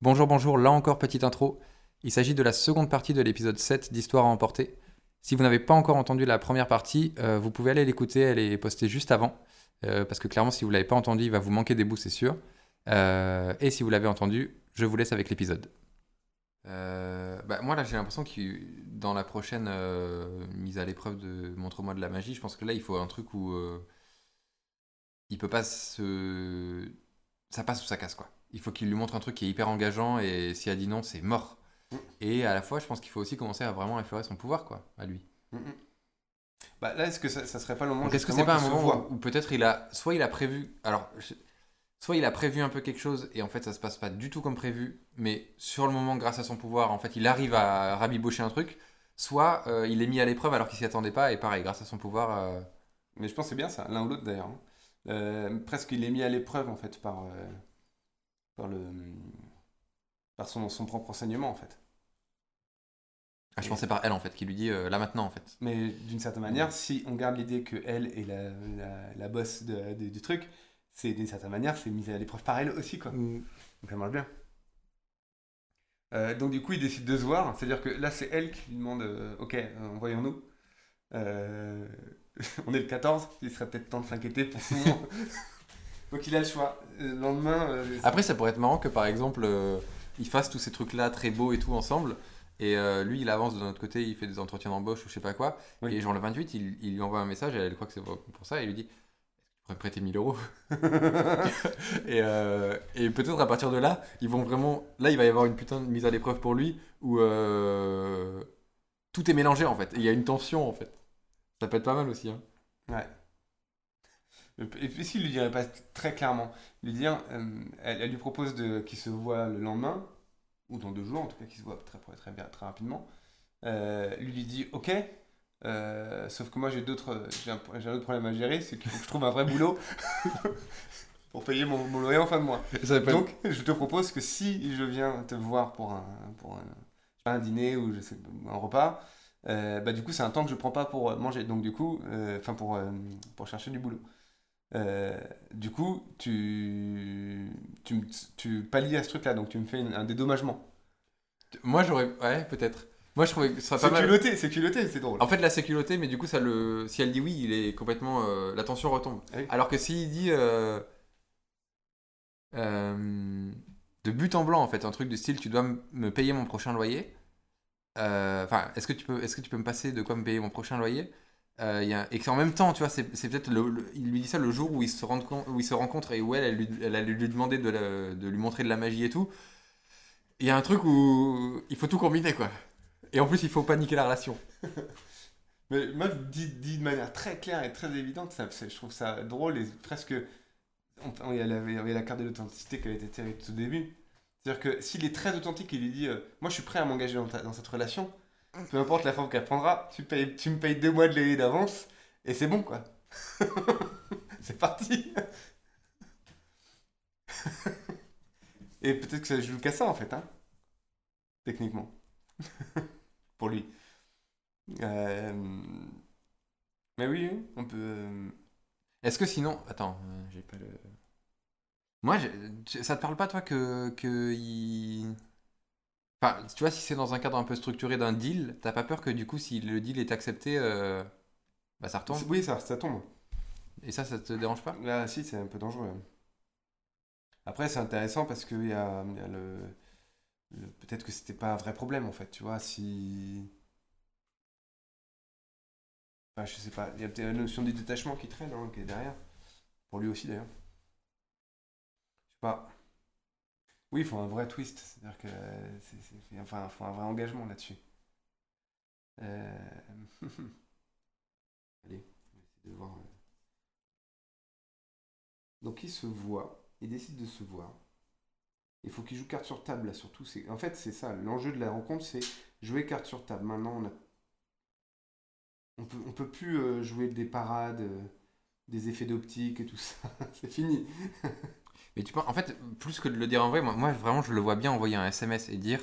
Bonjour, bonjour, là encore petite intro. Il s'agit de la seconde partie de l'épisode 7 d'Histoire à emporter. Si vous n'avez pas encore entendu la première partie, euh, vous pouvez aller l'écouter, elle est postée juste avant. Euh, parce que clairement, si vous ne l'avez pas entendu, il va vous manquer des bouts, c'est sûr. Euh, et si vous l'avez entendu, je vous laisse avec l'épisode. bah, moi, là, j'ai l'impression que dans la prochaine mise à l'épreuve de Montre-moi de la magie, je pense que là, il faut un truc où il peut pas se. Ça passe ou ça casse, quoi. Il faut qu'il lui montre un truc qui est hyper engageant et s'il a dit non, c'est mort. Mm. Et à la fois, je pense qu'il faut aussi commencer à vraiment effleurer son pouvoir, quoi, à lui. Mm, mm. Bah là, est-ce que ça, ça serait pas le moment est-ce que c'est pas un moment où, où peut-être il a. Soit il a prévu. Alors. je- Soit il a prévu un peu quelque chose et en fait ça se passe pas du tout comme prévu, mais sur le moment, grâce à son pouvoir, en fait il arrive à rabibocher un truc. Soit euh, il est mis à l'épreuve alors qu'il s'y attendait pas et pareil, grâce à son pouvoir. euh, Mais je pense que c'est bien ça, l'un ou l'autre d'ailleurs. hein. Euh, presque il est mis à l'épreuve en fait par, par, le, par son, son propre enseignement en fait. Ah, je pensais par elle en fait, qui lui dit euh, là maintenant en fait. Mais d'une certaine manière, si on garde l'idée que elle est la, la, la boss de- de- du truc, c'est d'une certaine manière, c'est mis à l'épreuve par elle aussi quoi. Donc ça marche bien. Euh, donc du coup, il décide de se voir. C'est-à-dire que là, c'est elle qui lui demande euh, Ok, envoyons-nous. Euh, on est le 14, il serait peut-être temps de s'inquiéter pour monde. donc il a le choix. Euh, Le lendemain, euh, Après, ça pourrait être marrant que par exemple, euh, ils fassent tous ces trucs-là très beaux et tout ensemble. Et euh, lui, il avance de notre côté, il fait des entretiens d'embauche ou je sais pas quoi. Oui. Et genre le 28, il, il lui envoie un message, et elle croit que c'est pour ça, et il lui dit tu pourrais me prêter 1000 euros Et, et peut-être à partir de là, ils vont vraiment. Là, il va y avoir une putain de mise à l'épreuve pour lui où tout est mélangé en fait. Et il y a une tension en fait. Ça peut être pas mal aussi. Hein. Ouais. Et s'il lui dirait pas très clairement, lui dire, euh, elle, elle lui propose qu'il se voit le lendemain, ou dans deux jours en tout cas, qu'il se voit très, très, bien, très rapidement. Euh, lui lui dit, ok, euh, sauf que moi j'ai d'autres, j'ai un, autre problème à gérer, c'est qu'il faut que je trouve un vrai boulot pour payer mon, mon loyer en fin de mois. Donc je te propose que si je viens te voir pour un, pour un, dîner ou je sais, un repas, euh, bah du coup c'est un temps que je prends pas pour manger. Donc du coup, enfin pour, pour chercher du boulot. Euh, du coup, tu, tu, tu pallies à ce truc-là, donc tu me fais une- un dédommagement. Moi, j'aurais. Ouais, peut-être. Moi, je trouvais que ce serait pas C'est mal. culotté, c'est culotté, c'est drôle. En fait, là, c'est culotté, mais du coup, ça le... si elle dit oui, il est complètement. euh, La tension retombe. Ah oui. Alors que s'il dit. euh, De but en blanc, en fait, un truc du style tu dois me payer mon prochain loyer. Enfin, est-ce que, tu peux... est que tu peux me passer de quoi me payer mon prochain loyer? Euh, il y a- Et qu'en même temps, tu vois, c'est peut-être. Il lui dit ça le jour où ils se, rendent rencontrent et où elle, elle, lui... elle lui demander de, lui montrer de la magie et tout. Il y a un truc où il faut tout combiner, quoi. Et en plus, il faut paniquer la relation. Mais moi, dit, dit de manière très claire et très évidente, je trouve ça drôle et presque. Il y, il avait la carte de l'authenticité avait été tirée tout au début. C'est-à-dire que s'il est très authentique et lui dit euh, Moi, je suis prêt à m'engager dans cette relation, peu importe la forme qu'elle prendra, tu, payes, tu me payes deux mois de loyer d'avance et c'est bon, quoi. c'est parti Et peut-être que ça joue qu'à ça, en fait, hein, techniquement. Pour lui. Euh, Mais oui, on peut. euh, Est-ce que sinon. Attends, euh, j'ai pas le. Moi, j'ai- ça te parle pas, toi, que. que il... Enfin, tu vois, si c'est dans un cadre un peu structuré d'un deal, t'as pas peur que du coup, si le deal est accepté, euh, bah ça retombe? Oui, ça, ça tombe. Et ça, ça te dérange pas? Là, si, c'est un peu dangereux. hein. Après, c'est intéressant parce qu'il y a, y a le. le- Peut-être que c'était pas un vrai problème en fait, tu vois, si. Enfin, je sais pas, il y a peut-être la notion du détachement qui traîne, hein, qui est derrière. Pour lui aussi d'ailleurs. Je sais pas. Oui, il faut un vrai twist, c'est-à-dire que. Enfin, il faut un vrai engagement là-dessus. Euh, Allez, on va essayer de voir. euh. Donc il se voit, il décide de se voir. Il faut qu'il joue carte sur table là surtout. En fait c'est ça, l'enjeu de la rencontre c'est jouer carte sur table. Maintenant on a... On peut, on peut plus euh, jouer des parades, des effets d'optique et tout ça. c'est fini. Mais tu penses, en fait, plus que de le dire en vrai, moi, vraiment, je le vois bien envoyer un SMS et dire,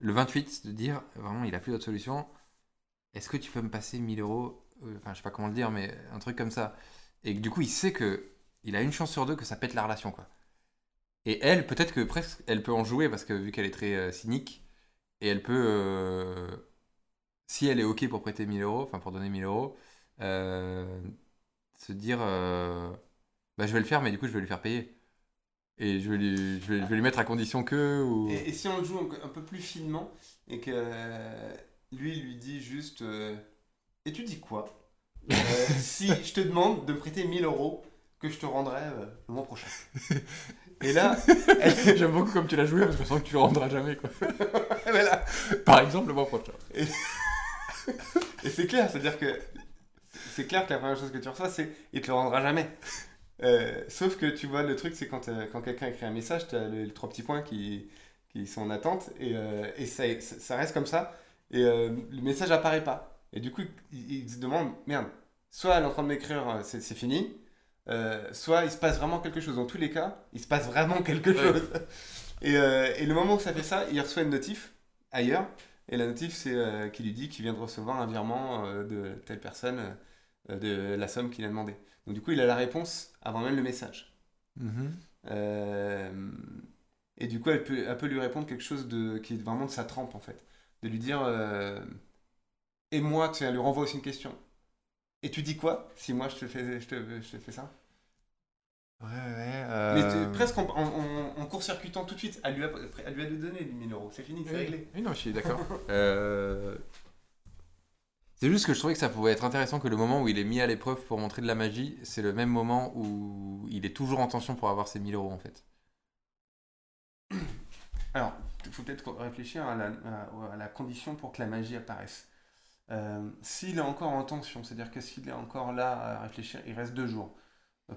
le 28, de dire, vraiment, il a plus d'autre solution. Est-ce que tu peux me passer 1000 euros Euh, Enfin, je sais pas comment le dire, mais un truc comme ça. Et du coup, il sait que il a une chance sur deux que ça pète la relation, quoi. Et elle, peut-être que presque, elle peut en jouer parce que vu qu'elle est très euh, cynique, et elle peut, euh, si elle est ok pour prêter 1000 euros, enfin pour donner 1000 euros, se dire, bah je vais le faire, mais du coup je vais lui faire payer. Et je vais lui, je vais, je vais lui mettre à condition que. Ou... Et, et si on le joue un, un peu plus finement et que euh, lui il lui dit juste euh, Et tu dis quoi Euh, Si je te demande de me prêter 1000 euros que je te rendrai le mois prochain. Et là, elle- J'aime beaucoup comme tu l'as joué parce que je sens que tu le rendras jamais. Quoi. voilà. Par exemple, le mois prochain. Et c'est clair, c'est-à-dire que c'est clair que la première chose que tu reçois, c'est il te le rendra jamais. Euh, sauf que tu vois, le truc, c'est quand, euh, quand quelqu'un écrit un message, tu as les, les trois petits points qui, qui sont en attente et, euh, et ça, ça reste comme ça. Et euh, le message apparaît pas. Et du coup, il, il se demande merde, soit elle est en train de m'écrire, c'est fini, soit il se passe vraiment quelque chose. Dans tous les cas, il se passe vraiment quelque chose. Et, et le moment où ça fait ça, il reçoit une notif ailleurs. Et la notif, c'est qui lui dit qu'il vient de recevoir un virement de telle personne de la somme qu'il a demandé. Donc du coup, il a la réponse avant même le message. Euh, et du coup, elle peut, elle peut lui répondre quelque chose de, qui est vraiment de sa trempe, en fait. De lui dire euh, Et moi, tu sais, elle lui renvoie aussi une question. Et tu dis quoi si moi je te fais, je te, je te fais ça? Ouais, ouais. Mais euh, tu- presque en, en, en- en court-circuitant tout de suite, elle lui a, elle lui a donné les 1000 euros. C'est fini, c'est Oui, réglé. oui, non, je suis d'accord. C'est juste que je trouvais que ça pouvait être intéressant que le moment où il est mis à l'épreuve pour montrer de la magie, c'est le même moment où il est toujours en tension pour avoir ses 1000 euros en fait. Alors, il faut peut-être réfléchir à la, à- à la condition pour que la magie apparaisse. Euh, s'il est encore en tension, c'est-à-dire que s'il est encore là à réfléchir, il reste deux jours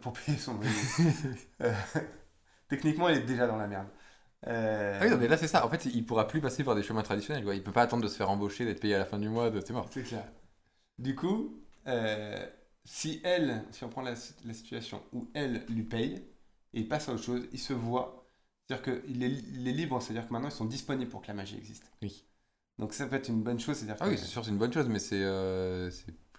pour payer son loyer. Euh, techniquement, il est déjà dans la merde. Euh, Ah oui, non, mais là c'est ça. En fait, il pourra plus passer par des chemins traditionnels. Quoi. Il peut pas attendre de se faire embaucher, d'être payé à la fin du mois, de... c'est mort. C'est clair. Du coup, euh, si elle, si on prend la, la situation où elle lui paye et il passe à autre chose, il se voit. C'est-à-dire qu'il est, il est libre, c'est-à-dire que maintenant ils sont disponibles pour que la magie existe. Oui. Donc ça peut être une bonne chose, c'est-à-dire Ah que oui, c'est sûr, c'est une bonne chose, mais c'est euh,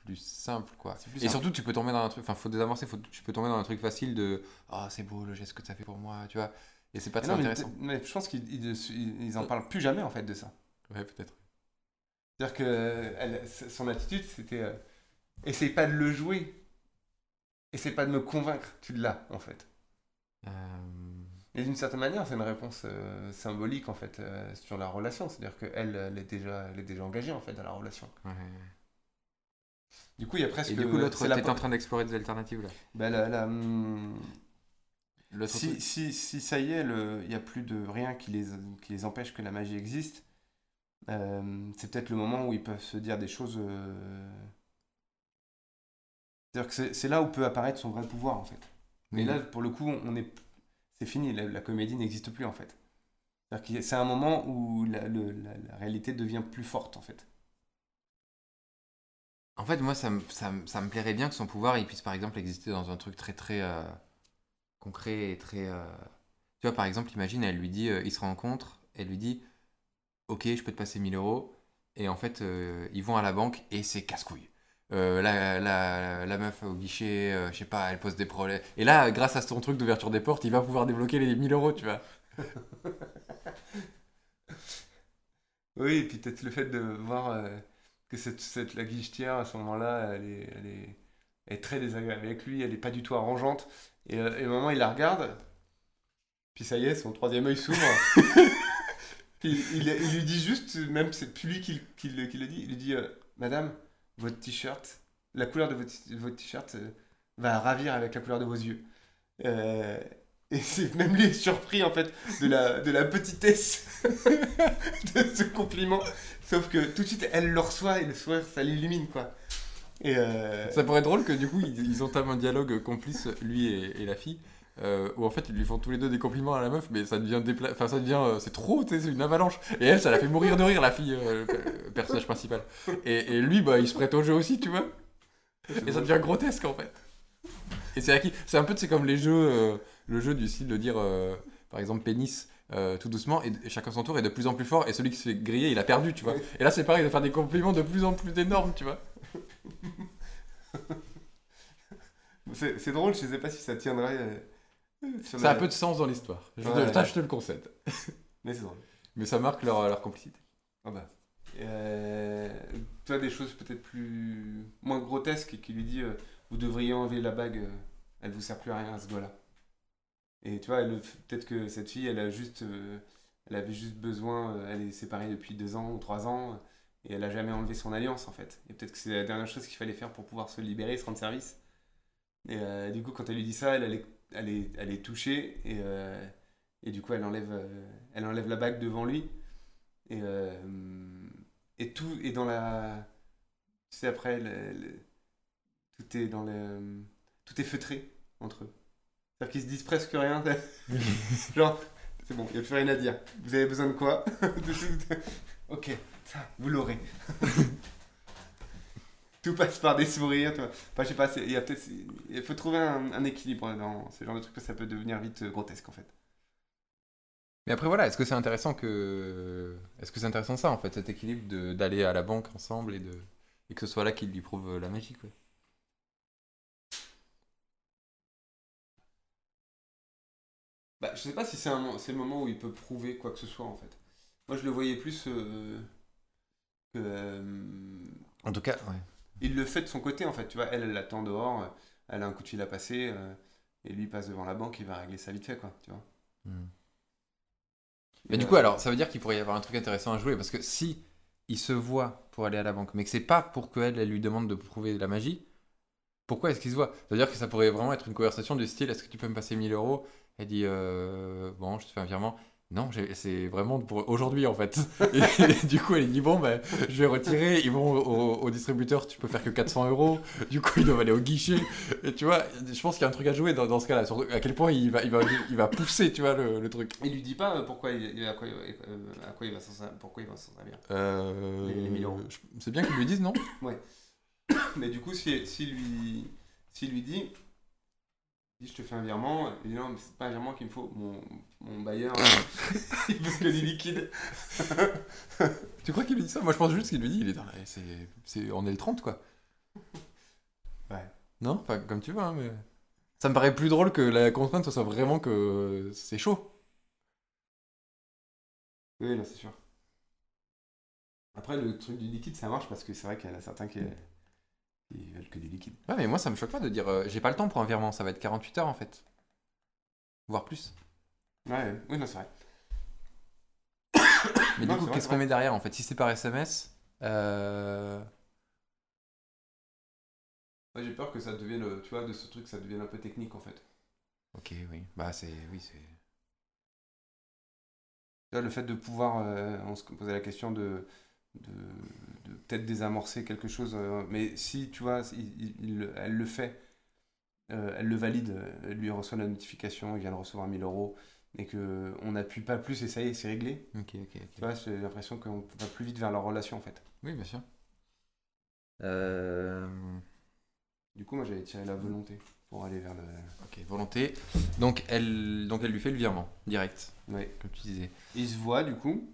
plus simple quoi. plus Et simple. surtout, tu peux tomber dans un truc, enfin, faut désamorcer, faut, tu peux tomber dans un truc facile de Ah, c'est beau le geste que tu as fait pour moi, tu vois. Et c'est pas Mais très non, intéressant. mais je pense qu'ils ils, ils en parlent plus jamais en fait de ça. Ouais, peut-être. C'est-à-dire que elle- son attitude c'était euh, essaye pas de le jouer, essaye pas de me convaincre, tu l'as en fait. Euh, Et d'une certaine manière, c'est une réponse euh, symbolique en fait sur la relation. C'est-à-dire qu'elle, elle est déjà, elle est déjà engagée en fait dans la relation. ouais. Du coup, il y a presque. Et du coup, l'autre, la- en train d'explorer des alternatives là. bah, la- la, hum, Si, si, si ça y est, il n'y a plus de rien qui les, qui les empêche que la magie existe, euh, c'est peut-être le moment où ils peuvent se dire des choses. euh, C'est-à-dire que c'est- là où peut apparaître son vrai pouvoir en fait. Mais là, pour le coup, on est, c'est fini. La, la comédie n'existe plus en fait. C'est-à-dire que c'est un moment où la, le- la- la réalité devient plus forte en fait. En fait, moi, ça me, ça, me- ça me plairait bien que son pouvoir, il puisse par exemple exister dans un truc très très euh, concret et très. euh, Tu vois, par exemple, imagine, elle lui dit, euh, ils se rencontrent, elle lui dit, ok, je peux te passer 1000 euros, et en fait, euh, ils vont à la banque et c'est casse-couille. Euh, la, la, la meuf au guichet, je sais pas, elle pose des problèmes. Et là, grâce à son truc d'ouverture des portes, il va pouvoir débloquer les 1000 euros, tu vois. Oui, et puis peut-être le fait de voir que cette, cette, la guichetière à ce moment-là, elle est, elle, est, elle est très désagréable avec lui, elle est pas du tout arrangeante. Et, euh, et au moment il la regarde, puis ça y est, son troisième œil s'ouvre. puis il, il lui dit juste, même c'est plus lui qui, le- qui, le- qui le dit, il lui dit euh, Madame, votre t-shirt, la couleur de votre, votre t-shirt euh, va ravir avec la couleur de vos yeux. Et c'est même lui est surpris en fait de la, de la petitesse de ce compliment. Sauf que tout de suite elle le reçoit et le sourire ça l'illumine quoi. Et euh, Ça pourrait être drôle que du coup ils, ils entament un dialogue complice, lui et, et la fille, euh, où en fait ils lui font tous les deux des compliments à la meuf, mais ça devient dépla... enfin ça devient euh, c'est trop, c'est une avalanche. Et elle, ça la fait mourir de rire la fille, euh, le pe- le personnage principal. Et, et lui, bah il se prête au jeu aussi, tu vois. Et ça devient grotesque en fait. Et c'est acquis. C'est un peu, c'est comme les jeux, le jeu du style de dire, par exemple, pénis. tout doucement et, et chacun son tour est de plus en plus fort et celui qui se fait griller il a perdu tu vois et là c'est pareil de faire des compliments de plus en plus énormes tu vois c'est drôle, je sais pas si ça tiendrait. euh, sur Ça a la- peu de sens dans l'histoire. Je, Ouais. je te le concède. Mais c'est drôle. Mais ça marque leur, leur complicité. Ah bah. Euh, tu as des choses peut-être plus moins grotesques qui lui dit euh, vous devriez enlever la bague, euh, elle vous sert plus à rien à ce doigt-là. Et tu vois, peut-être que cette fille, elle a juste, elle avait juste besoin, elle est séparée depuis deux ans ou trois ans et elle a jamais enlevé son alliance en fait. Et peut-être que c'est la dernière chose qu'il fallait faire pour pouvoir se libérer, se rendre service. Et euh, du coup, quand elle lui dit ça, elle, elle est, elle est, elle est touchée et, euh, et du coup, elle enlève, euh, elle enlève la bague devant lui. Et, et tout est dans la. Tu sais, après, le- le- tout est dans le. Tout est feutré entre eux. C'est-à-dire qu'ils se disent presque rien. Genre, c'est bon, il n'y a plus rien à dire. Vous avez besoin de quoi? Ok, ça, vous l'aurez. tout passe par des sourires. tu vois. Enfin, je sais pas, il y a peut-être. Il faut trouver un, un équilibre dans ce genre de truc, parce que ça peut devenir vite euh, grotesque en fait. Mais après, voilà, est-ce que c'est intéressant que. Est-ce que c'est intéressant ça, en fait, cet équilibre de- d'aller à la banque ensemble et, de... et que ce soit là qu'il lui prouve la magie, quoi? Bah, je sais pas si c'est un, le moment où il peut prouver quoi que ce soit en fait. Moi je le voyais plus euh, que. euh, En tout cas, ouais. il le fait de son côté en fait, tu vois. Elle, elle l'attend dehors, euh, elle a un coup de fil à passer, euh, et lui il passe devant la banque, il va régler ça vite fait quoi, tu vois. Hmm. Mais Et, du coup, alors, ça veut dire qu'il pourrait y avoir un truc intéressant à jouer, parce que si il se voit pour aller à la banque, mais que c'est pas pour qu'elle elle lui demande de prouver la magie, pourquoi est-ce qu'il se voit? Ça veut dire que ça pourrait vraiment être une conversation du style est-ce que tu peux me passer 1000 euros? Elle dit euh, bon, je te fais un virement. Non, c'est vraiment pour aujourd'hui en fait. Et, du coup, elle dit bon, ben, je vais retirer. Ils vont au, au distributeur, tu peux faire que 400 euros. Du coup, ils doivent aller au guichet. Et tu vois, je pense qu'il y a un truc à jouer dans, dans ce cas-là. Surtout à quel point il va, il va, il va pousser, tu vois, le, le truc. Il lui dit pas euh, pourquoi il, à, quoi, il- euh, à quoi il va s'en servir? Euh, Les- les 1000 euros. je- C'est bien qu'ils lui disent non? Mais du coup, si, si lui, s'il lui dit, dit, je te fais un virement, il dit non, mais c'est pas un virement qu'il me faut. Mon, mon bailleur, il veut que du liquide. Tu crois qu'il lui dit ça? Moi, je pense juste qu'il lui dit il est dans la... c'est, c'est... On est le 30, quoi. Ouais. Non? Enfin, comme tu veux, hein, mais. Ça me paraît plus drôle que la contrainte ce soit vraiment que c'est chaud. Oui, non, c'est sûr. Après, le truc du liquide, ça marche parce que c'est vrai qu'il y en a certains qui, qui veulent que du liquide. Ouais, mais moi, ça me choque pas de dire euh, j'ai pas le temps pour un virement, ça va être 48 heures en fait. Voire plus. Ouais, oui, non, c'est vrai. Mais Non, du coup, vrai, qu'est-ce c'est qu'on vrai. met derrière en fait? Si c'est par SMS, euh... J'ai peur que ça devienne, euh, tu vois, de ce truc, ça devienne un peu technique en fait. Ok, oui. Bah, c'est. Oui, c'est. Tu vois, le fait de pouvoir, euh, on se posait la question de, de, de peut-être désamorcer quelque chose, euh, mais si, tu vois, il- il- il- elle le fait, euh, elle le valide, euh, elle lui reçoit la notification, il vient de recevoir 1000 euros, et qu'on n'appuie pas plus et ça y est, c'est réglé. Ok, ok. Tu vois, j'ai l'impression qu'on va plus vite vers leur relation en fait. Oui, bien sûr. Euh... Du coup, moi j'avais tiré la volonté pour aller vers le. Ok, volonté. Donc elle, donc elle lui fait le virement, direct, Ouais. comme tu disais. Ils se voient du coup,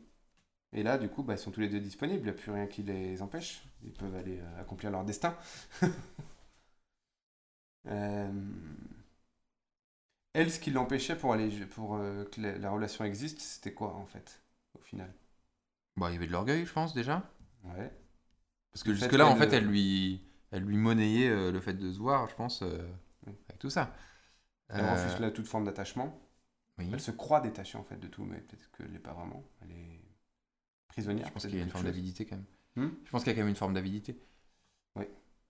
et là du coup, bah, ils sont tous les deux disponibles, il n'y a plus rien qui les empêche, ils peuvent aller euh, accomplir leur destin. Euh, Elle, ce qui l'empêchait pour, aller, pour euh, que la, la relation existe, c'était quoi en fait, au final? Bon, il y avait de l'orgueil, je pense, déjà. Ouais. Parce que jusque-là, en fait, elle lui, elle lui monnayait le fait de se voir, je pense, avec tout ça. Elle refuse là toute forme d'attachement. oui. Elle se croit détachée en fait de tout, mais peut-être qu'elle l'est pas vraiment. Elle est prisonnière. Je pense qu'il y a une forme d'avidité quand même. Hmm je pense qu'il y a quand même une forme d'avidité. Oui.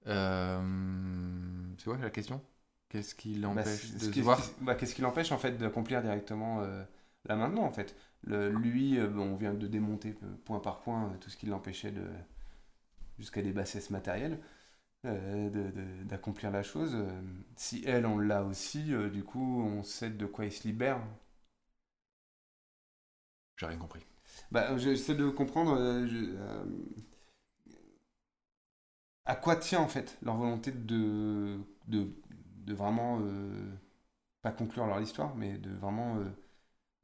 Euh, C'est quoi la question? Qu'est-ce qui Bah, l'empêche de voir? bah, Qu'est-ce qui l'empêche en fait d'accomplir directement euh, là maintenant en fait? Le- Lui, euh, on vient de démonter euh, point par point tout ce qui l'empêchait de jusqu'à des bassesses matérielles euh, d'accomplir la chose. Si elle, on l'a aussi, euh, du coup, on sait de quoi il se libère. J'ai rien compris. Bah, j'essaie de comprendre euh, je- euh, à quoi tient en fait leur volonté de, de, de vraiment euh, pas conclure leur histoire, mais de vraiment euh,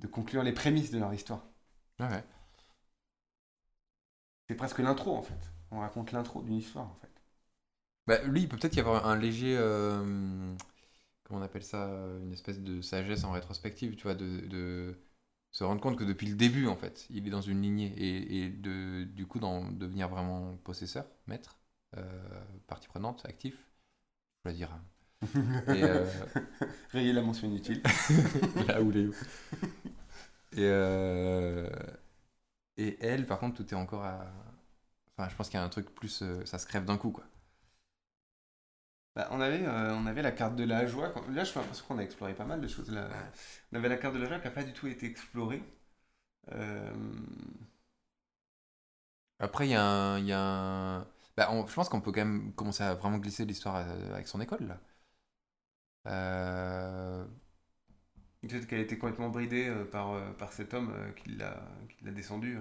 de conclure les prémices de leur histoire. Ouais, ouais. C'est presque l'intro en fait. On raconte l'intro d'une histoire en fait. Bah, lui, il peut peut-être y avoir un léger. euh, comment on appelle ça, une espèce de sagesse en rétrospective, tu vois, de, de se rendre compte que depuis le début, en fait, il est dans une lignée et, et de, du coup, d'en devenir vraiment possesseur, maître, euh, partie prenante, actif, je dois dire. Et euh... Rayer la mention inutile. Là où les Et, euh... et elle, par contre, tout est encore à. Enfin, je pense qu'il y a un truc plus. ça se crève d'un coup, quoi. Bah, on, avait, euh, on avait la carte de la joie. Là, je l'impression qu'on a exploré pas mal de choses. Là. On avait la carte de la joie qui n'a pas du tout été explorée. Euh, Après, il y a un. il Y a un... Bah, on- je pense qu'on peut quand même commencer à vraiment glisser l'histoire euh, avec son école, là. Euh, Peut-être qu'elle était complètement bridée par, par cet homme qui l'a descendu.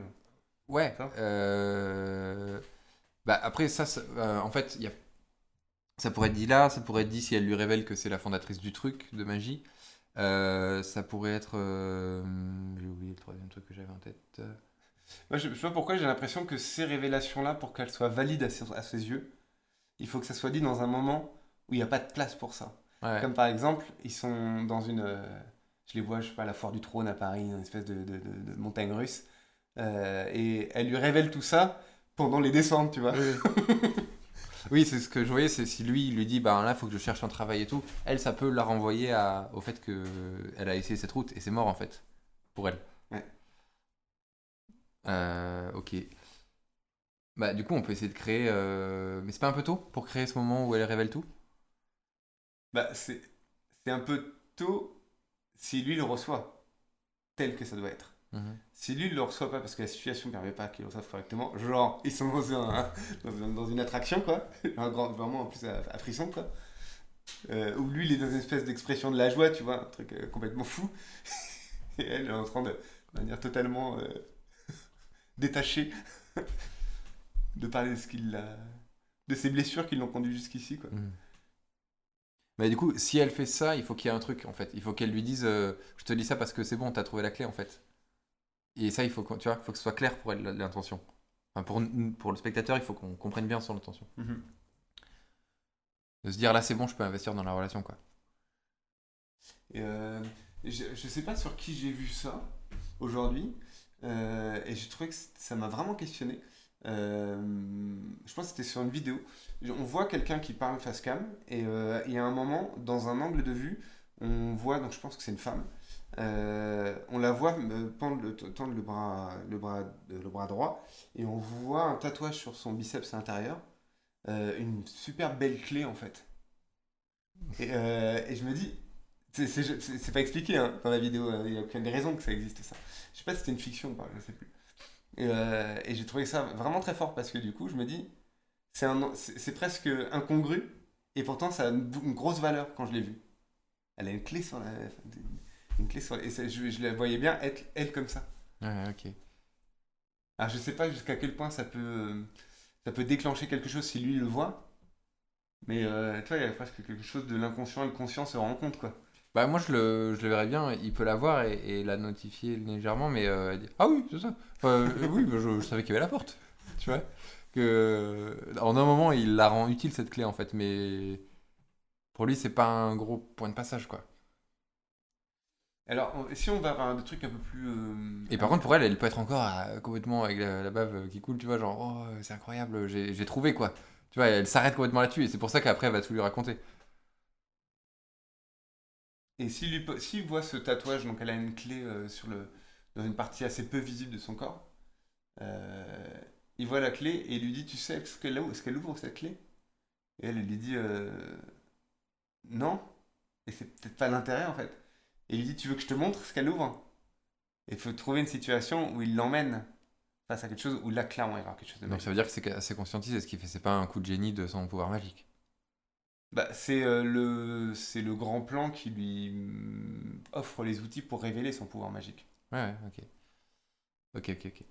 Ouais. Ça Bah, après, ça, ça- en fait, il y a... ça pourrait être dit là, ça pourrait être dit si elle lui révèle que c'est la fondatrice du truc de magie. Euh, ça pourrait être. euh, J'ai oublié le troisième truc que j'avais en tête. Moi, je, je sais pas pourquoi j'ai l'impression que ces révélations-là, pour qu'elles soient valides à ses, à ses yeux, il faut que ça soit dit dans un moment où il n'y a pas de place pour ça. Ouais. Comme par exemple, ils sont dans une. euh, je les vois, je sais pas, à la foire du trône à Paris, une espèce de, de- de- de montagne russe. Et elle lui révèle tout ça pendant les descentes, tu vois. Oui, Oui, c'est ce que je voyais, c'est si lui, il lui dit, bah là, faut que je cherche un travail et tout, elle, ça peut la renvoyer à, au fait que elle a essayé cette route et c'est mort en fait, pour elle. Ouais. Euh, ok. Bah, du coup, on peut essayer de créer. euh, Mais c'est pas un peu tôt pour créer ce moment où elle révèle tout? Bah, c'est c'est un peu tôt si lui le reçoit tel que ça doit être. Si lui ne le reçoit pas parce que la situation ne permet pas qu'il le reçoive correctement, genre ils sont dans, un, dans, un- dans une attraction quoi, un grand, vraiment en plus à, à frisson quoi, euh, où lui il est dans une espèce d'expression de la joie, tu vois, un truc euh, complètement fou, et elle est en train de, de manière totalement euh, détachée de parler de ce qu'il a, de ses blessures qui l'ont conduit jusqu'ici quoi. Mhm. Mais du coup, si elle fait ça, il faut qu'il y ait un truc en fait. Il faut qu'elle lui dise euh, Je te dis ça parce que c'est bon, t'as trouvé la clé en fait. Et ça, il faut, tu vois, faut que ce soit clair pour l'intention. Enfin, pour, pour le spectateur, il faut qu'on comprenne bien son intention. Mhm. De se dire là, c'est bon, je peux investir dans la relation quoi. Et, euh, je, je sais pas sur qui j'ai vu ça aujourd'hui, euh, et j'ai trouvé que ça m'a vraiment questionné. Euh, je pense que c'était sur une vidéo. On voit quelqu'un qui parle face cam, et il y a un moment, dans un angle de vue, on voit, donc je pense que c'est une femme, euh, on la voit euh, tendre, le, tendre le, bras, bras droit, et on voit un tatouage sur son biceps intérieur, euh, une super belle clé en fait. Et, euh, je me dis, c'est- pas expliqué hein, dans la vidéo, il n'y a aucune raison que ça existe ça. Je sais pas si c'était une fiction ou pas, je sais plus. Et, euh, j'ai trouvé ça vraiment très fort parce que du coup, je me dis, c'est presque incongru et pourtant ça a une, une grosse valeur quand je l'ai vue. Elle a une clé sur la. Une clé sur et ça- je, je la voyais bien être elle comme ça. Ouais, ok. Alors je sais pas jusqu'à quel point ça peut, euh, ça peut déclencher quelque chose si lui le voit. Mais euh, tu vois, il y a presque quelque chose de l'inconscient et le conscient se rend compte quoi. Bah, moi, je le, je le verrais bien. Il peut la voir et, et la notifier légèrement, mais euh, elle dit, Ah oui, c'est ça. Enfin, euh, oui, je, je savais qu'il y avait la porte. Tu vois que, En un moment, il la rend utile cette clé en fait, mais pour lui, c'est pas un gros point de passage quoi. Alors, on- si on va vers des trucs un peu plus. euh, Et par contre, pour elle, elle peut être encore à- complètement avec la, la bave qui coule, tu vois, genre, oh, c'est incroyable, j'ai trouvé quoi. Tu vois, elle s'arrête complètement là-dessus et c'est pour ça qu'après, elle va tout lui raconter. Et s'il s'il voit ce tatouage, donc elle a une clé euh, sur le, dans une partie assez peu visible de son corps, euh, il voit la clé et il lui dit Tu sais ce qu'elle ce qu'elle ouvre cette clé? Et elle, elle lui dit Non. Et c'est peut-être pas l'intérêt en fait. Et il lui dit Tu veux que je te montre ce qu'elle ouvre? Et il faut trouver une situation où il l'emmène face à quelque chose où là, clairement, il va y avoir quelque chose de Donc magique. ça veut dire que c'est assez conscientisé, ce qui fait, c'est pas un coup de génie de son pouvoir magique. Bah, c'est euh, le, c'est le grand plan qui lui mm, offre les outils pour révéler son pouvoir magique. Ouais, ouais, ok. Ok, ok, ok.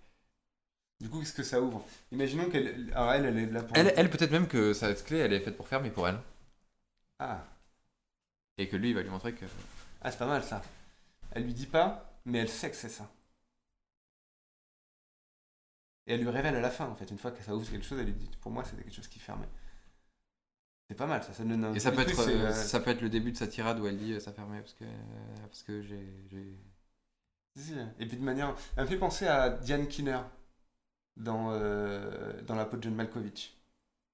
Du coup, qu'est-ce que ça ouvre? Imaginons qu'elle. Alors, elle, elle est là pour. Elle, elle peut-être même que cette clé, elle est faite pour faire, mais pour elle. Ah. Et que lui, il va lui montrer que. Ah, c'est pas mal ça. Elle lui dit pas, mais elle sait que c'est ça. Et elle lui révèle à la fin, en fait. Une fois que ça ouvre quelque chose, elle lui dit Pour moi, c'était quelque chose qui fermait. C'est pas mal, ça, ça donne un Et ça peut, être, euh, euh, ça peut être le début de sa tirade où elle dit euh, ça fermait parce que, euh, parce que j'ai. Et puis de manière. Elle me fait penser à Diane Kinner dans, euh, dans la peau de John Malkovich.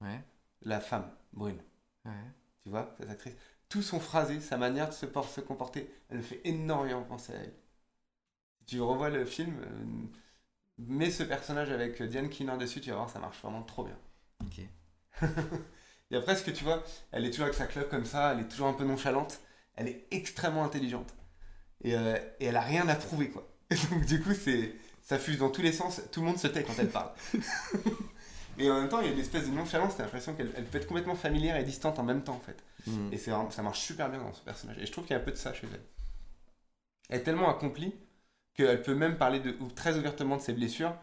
Ouais, La femme brune. ouais. Tu vois, cette actrice. Tout son phrasé, sa manière de se, se comporter, elle fait énormément penser à elle. Si tu revois le film, euh, mets ce personnage avec Diane Kinner dessus, tu vas voir, ça marche vraiment trop bien. Ok. Et après, ce que tu vois, elle est toujours avec sa clope comme ça, elle est toujours un peu nonchalante, elle est extrêmement intelligente. Et, euh, et elle a rien à prouver, quoi. Et donc, du coup, c'est, ça fuse dans tous les sens, tout le monde se tait quand elle parle. et en même temps, il y a une espèce de nonchalance, t'as l'impression qu'elle elle peut être complètement familière et distante en même temps, en fait. Mm. Et c'est ça marche super bien dans ce personnage. Et je trouve qu'il y a un peu de ça chez elle. Elle est tellement accomplie qu'elle peut même parler de, ou très ouvertement de ses blessures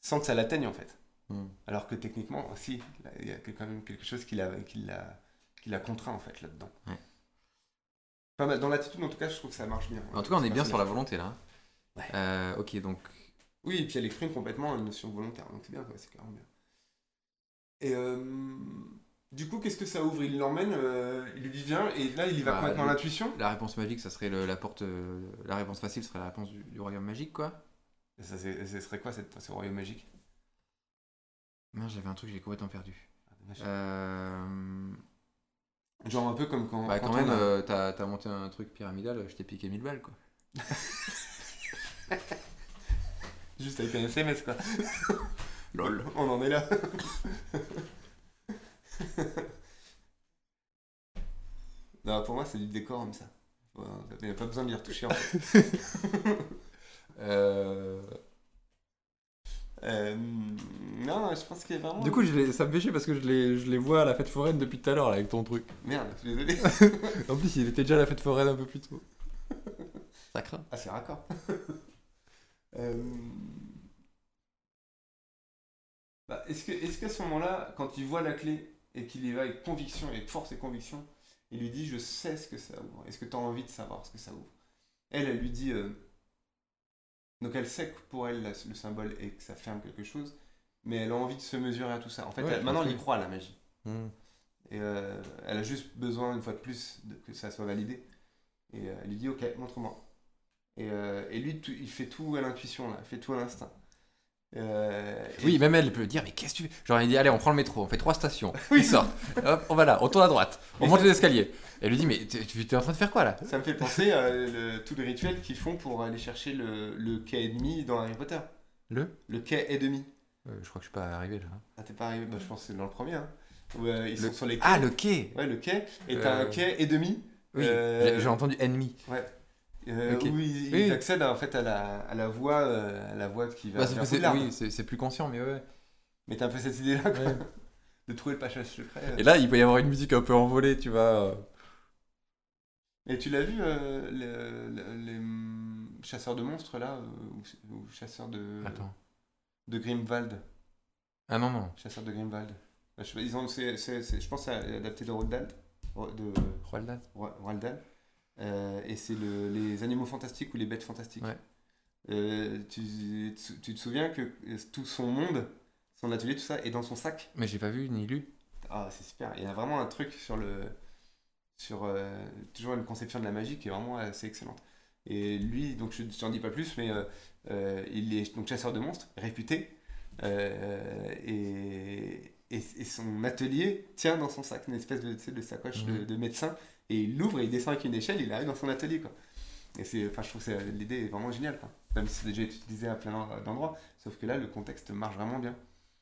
sans que ça l'atteigne, en fait. Mm. Alors que techniquement, si, là, il y a quand même quelque chose qui l'a, qui l'a, qui l'a contraint en fait là-dedans. Ouais. Mal. Dans l'attitude, en tout cas, je trouve que ça marche bien. En tout cas, on est bien sur la volonté là. Ouais. Euh, ok, donc. Oui, et puis elle exprime complètement une notion volontaire, donc c'est bien, c'est carrément bien. Et euh, du coup, qu'est-ce que ça ouvre? Il l'emmène, euh, il lui dit viens, et là, il y va Bah, complètement l'intuition? La réponse magique, ça serait le- la porte. euh, la réponse facile serait la réponse du, du royaume magique, quoi. Et Ça, ce serait quoi cette, ce royaume magique? Non, j'avais un truc, j'ai complètement perdu. Ah. Euh... Genre un peu comme quand. Bah, quand même, a- euh, t'as t'as monté un truc pyramidal, je t'ai piqué 1000 balles, quoi. Juste avec un SMS, quoi. Lol. On en est là. non, pour moi, c'est du décor comme ça. Il n'y a pas besoin de y retoucher en fait. Euh... Euh, non, je pense qu'il y a vraiment. Du coup, je ça me fait chier parce que je les, je les vois à la fête foraine depuis tout à l'heure, là, avec ton truc. Merde, je suis désolé. En plus, il était déjà à la fête foraine un peu plus tôt. Ça craint. Ah, c'est raccord. Euh, bah, est-ce que, est-ce qu'à ce moment-là, quand il voit la clé et qu'il y va avec conviction, avec force et conviction, il lui dit Je sais ce que ça ouvre. Est-ce que tu as envie de savoir ce que ça ouvre? Elle, elle lui dit euh, Donc elle sait que pour elle, le symbole est que ça ferme quelque chose, mais elle a envie de se mesurer à tout ça. En fait, Ouais, elle- maintenant, elle y croit à la magie. Et euh, elle a juste besoin, une fois de plus, de- que ça soit validé. Et euh, elle lui dit Ok, montre-moi. Et, et lui, tout- il fait tout à l'intuition, là, il fait tout à l'instinct. Euh, et- Oui, même elle peut dire, mais qu'est-ce que tu fais? Genre, il dit, allez, on prend le métro, on fait trois stations. Oui. Il sort. Hop, on va là, on tourne à droite. On monte ça- les escaliers. Elle lui dit, mais t'es tu es en train de faire quoi là? Ça me fait penser à le- tout le rituel qu'ils font pour aller chercher le, le quai et demi dans Harry Potter. Le? Le quai et demi. Euh, Je crois que je suis pas arrivé là. Ah, t'es pas arrivé? Bah, Je pense que c'est dans le premier. Hein. Où, euh, ils Le- sont sur les quais. Ah, le quai Ouais, le quai. Et t'as un quai et demi. Oui, j'ai- j'ai entendu ennemi. Ouais. Euh, Ok. Où ils, Oui. ils accèdent en fait à la, à la voie, euh, à la voie qui va Bah, c'est- vers c'est- oui, c'est plus conscient, mais ouais. Mais t'as un peu cette idée-là, quoi, Ouais. de trouver le passage secret. euh. Et là, il peut y avoir une musique un peu envolée, tu vois. Et tu l'as vu, euh, le- le- les hum, chasseurs de monstres, là euh, ou, ou chasseurs de, Attends. de Grimwald? Ah non, non. Chasseurs de Grimwald. C'est- je pense que c'est adapté de Roald Dahl. De Roald Dahl. Ro- Roald Dahl. Euh, et c'est le, les animaux fantastiques ou les bêtes fantastiques. Ouais. Euh, tu, tu- tu te souviens que euh, tout son monde, son atelier, tout ça, est dans son sac? Mais j'ai pas vu ni lu. Ah, c'est super. Il y a vraiment un truc sur le. sur euh, toujours une conception de la magie qui est vraiment assez excellente. Et lui, donc je n'en dis pas plus, mais il est donc chasseur de monstres, réputé. et, et, et son atelier tient dans son sac une espèce de, de sacoche de, Mhm. de médecin. Et il l'ouvre et il descend avec une échelle, il arrive dans son atelier. Quoi. Et c'est, enfin, je trouve que l'idée est vraiment géniale. Quoi. Même si c'est déjà utilisé à plein d'endroits. Sauf que là, le contexte marche vraiment bien.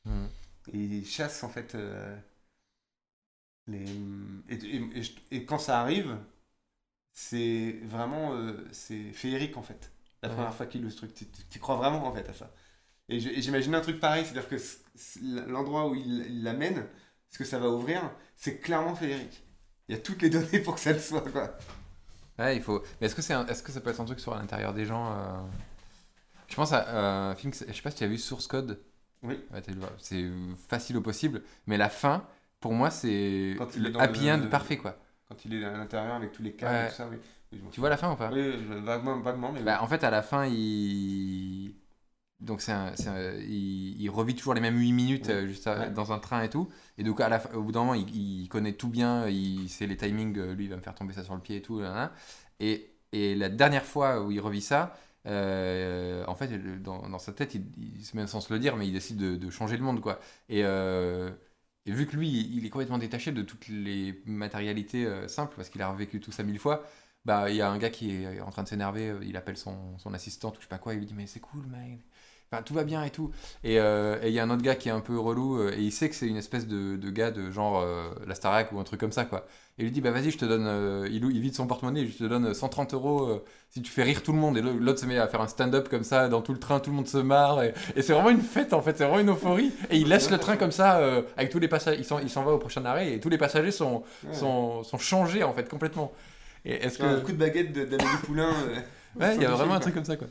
Hmm. Et il chasse en fait euh, les. Et, et- et je- et quand ça arrive, c'est vraiment euh, c'est féerique en fait. La Ouais. première fois qu'il le truc, tu, tu- crois vraiment en fait à ça. Et j'imagine un truc pareil, c'est-à-dire que l'endroit où il l'amène, ce que ça va ouvrir, c'est clairement féerique. Il y a toutes les données pour que ça le soit quoi. Ouais, il faut. Mais est-ce que, c'est un- est-ce que ça peut être un truc sur l'intérieur des gens euh, Je pense à euh, un film, que je sais pas si tu as vu Source Code. Oui. Ouais. C'est facile au possible, mais la fin, pour moi, c'est le happy le- end parfait, quoi. Quand il est à l'intérieur avec tous les Ouais. et tout ça, oui. Oui, Tu vois la fin ou pas? Oui, vaguement, vaguement, mais oui. Bah, en fait, à la fin, il. Donc c'est il, il revit toujours les mêmes 8 minutes Ouais. euh, juste à- Ouais. dans un train et tout. Et donc à la fin- au bout d'un moment, il, il connaît tout bien, il sait les timings, euh, lui il va me faire tomber ça sur le pied et tout. là, là. Et, et la dernière fois où il revit ça, euh, en fait, dans, dans sa tête, il, il- même sans se le dire, mais il décide de, de changer le monde, quoi. Et, euh, et vu que lui, il est complètement détaché de toutes les matérialités euh, simples, parce qu'il a revécu tout ça mille fois, bah il y a un gars qui est en train de s'énerver, euh, il appelle son, son assistante ou je sais pas quoi, il lui dit mais c'est cool mec, enfin tout va bien et tout. Et euh, et il y a un autre gars qui est un peu relou euh, et il sait que c'est une espèce de, de gars de genre euh, la Starac ou un truc comme ça quoi. Et il lui dit bah vas-y je te donne, euh, il, il vide son porte-monnaie, je te donne 130 euros si tu fais rire tout le monde. Et l'autre se met à faire un stand-up comme ça dans tout le train, tout le monde se marre et, et c'est vraiment une fête en fait, c'est vraiment une euphorie. Et il laisse le train comme ça avec tous les passagers, il s'en, il s'en va au prochain arrêt et tous les passagers sont, sont, sont changés en fait complètement. Et est-ce Genre Un que coup de baguette d'Amélie Poulain. Ouais, il y a vraiment un truc comme ça, quoi.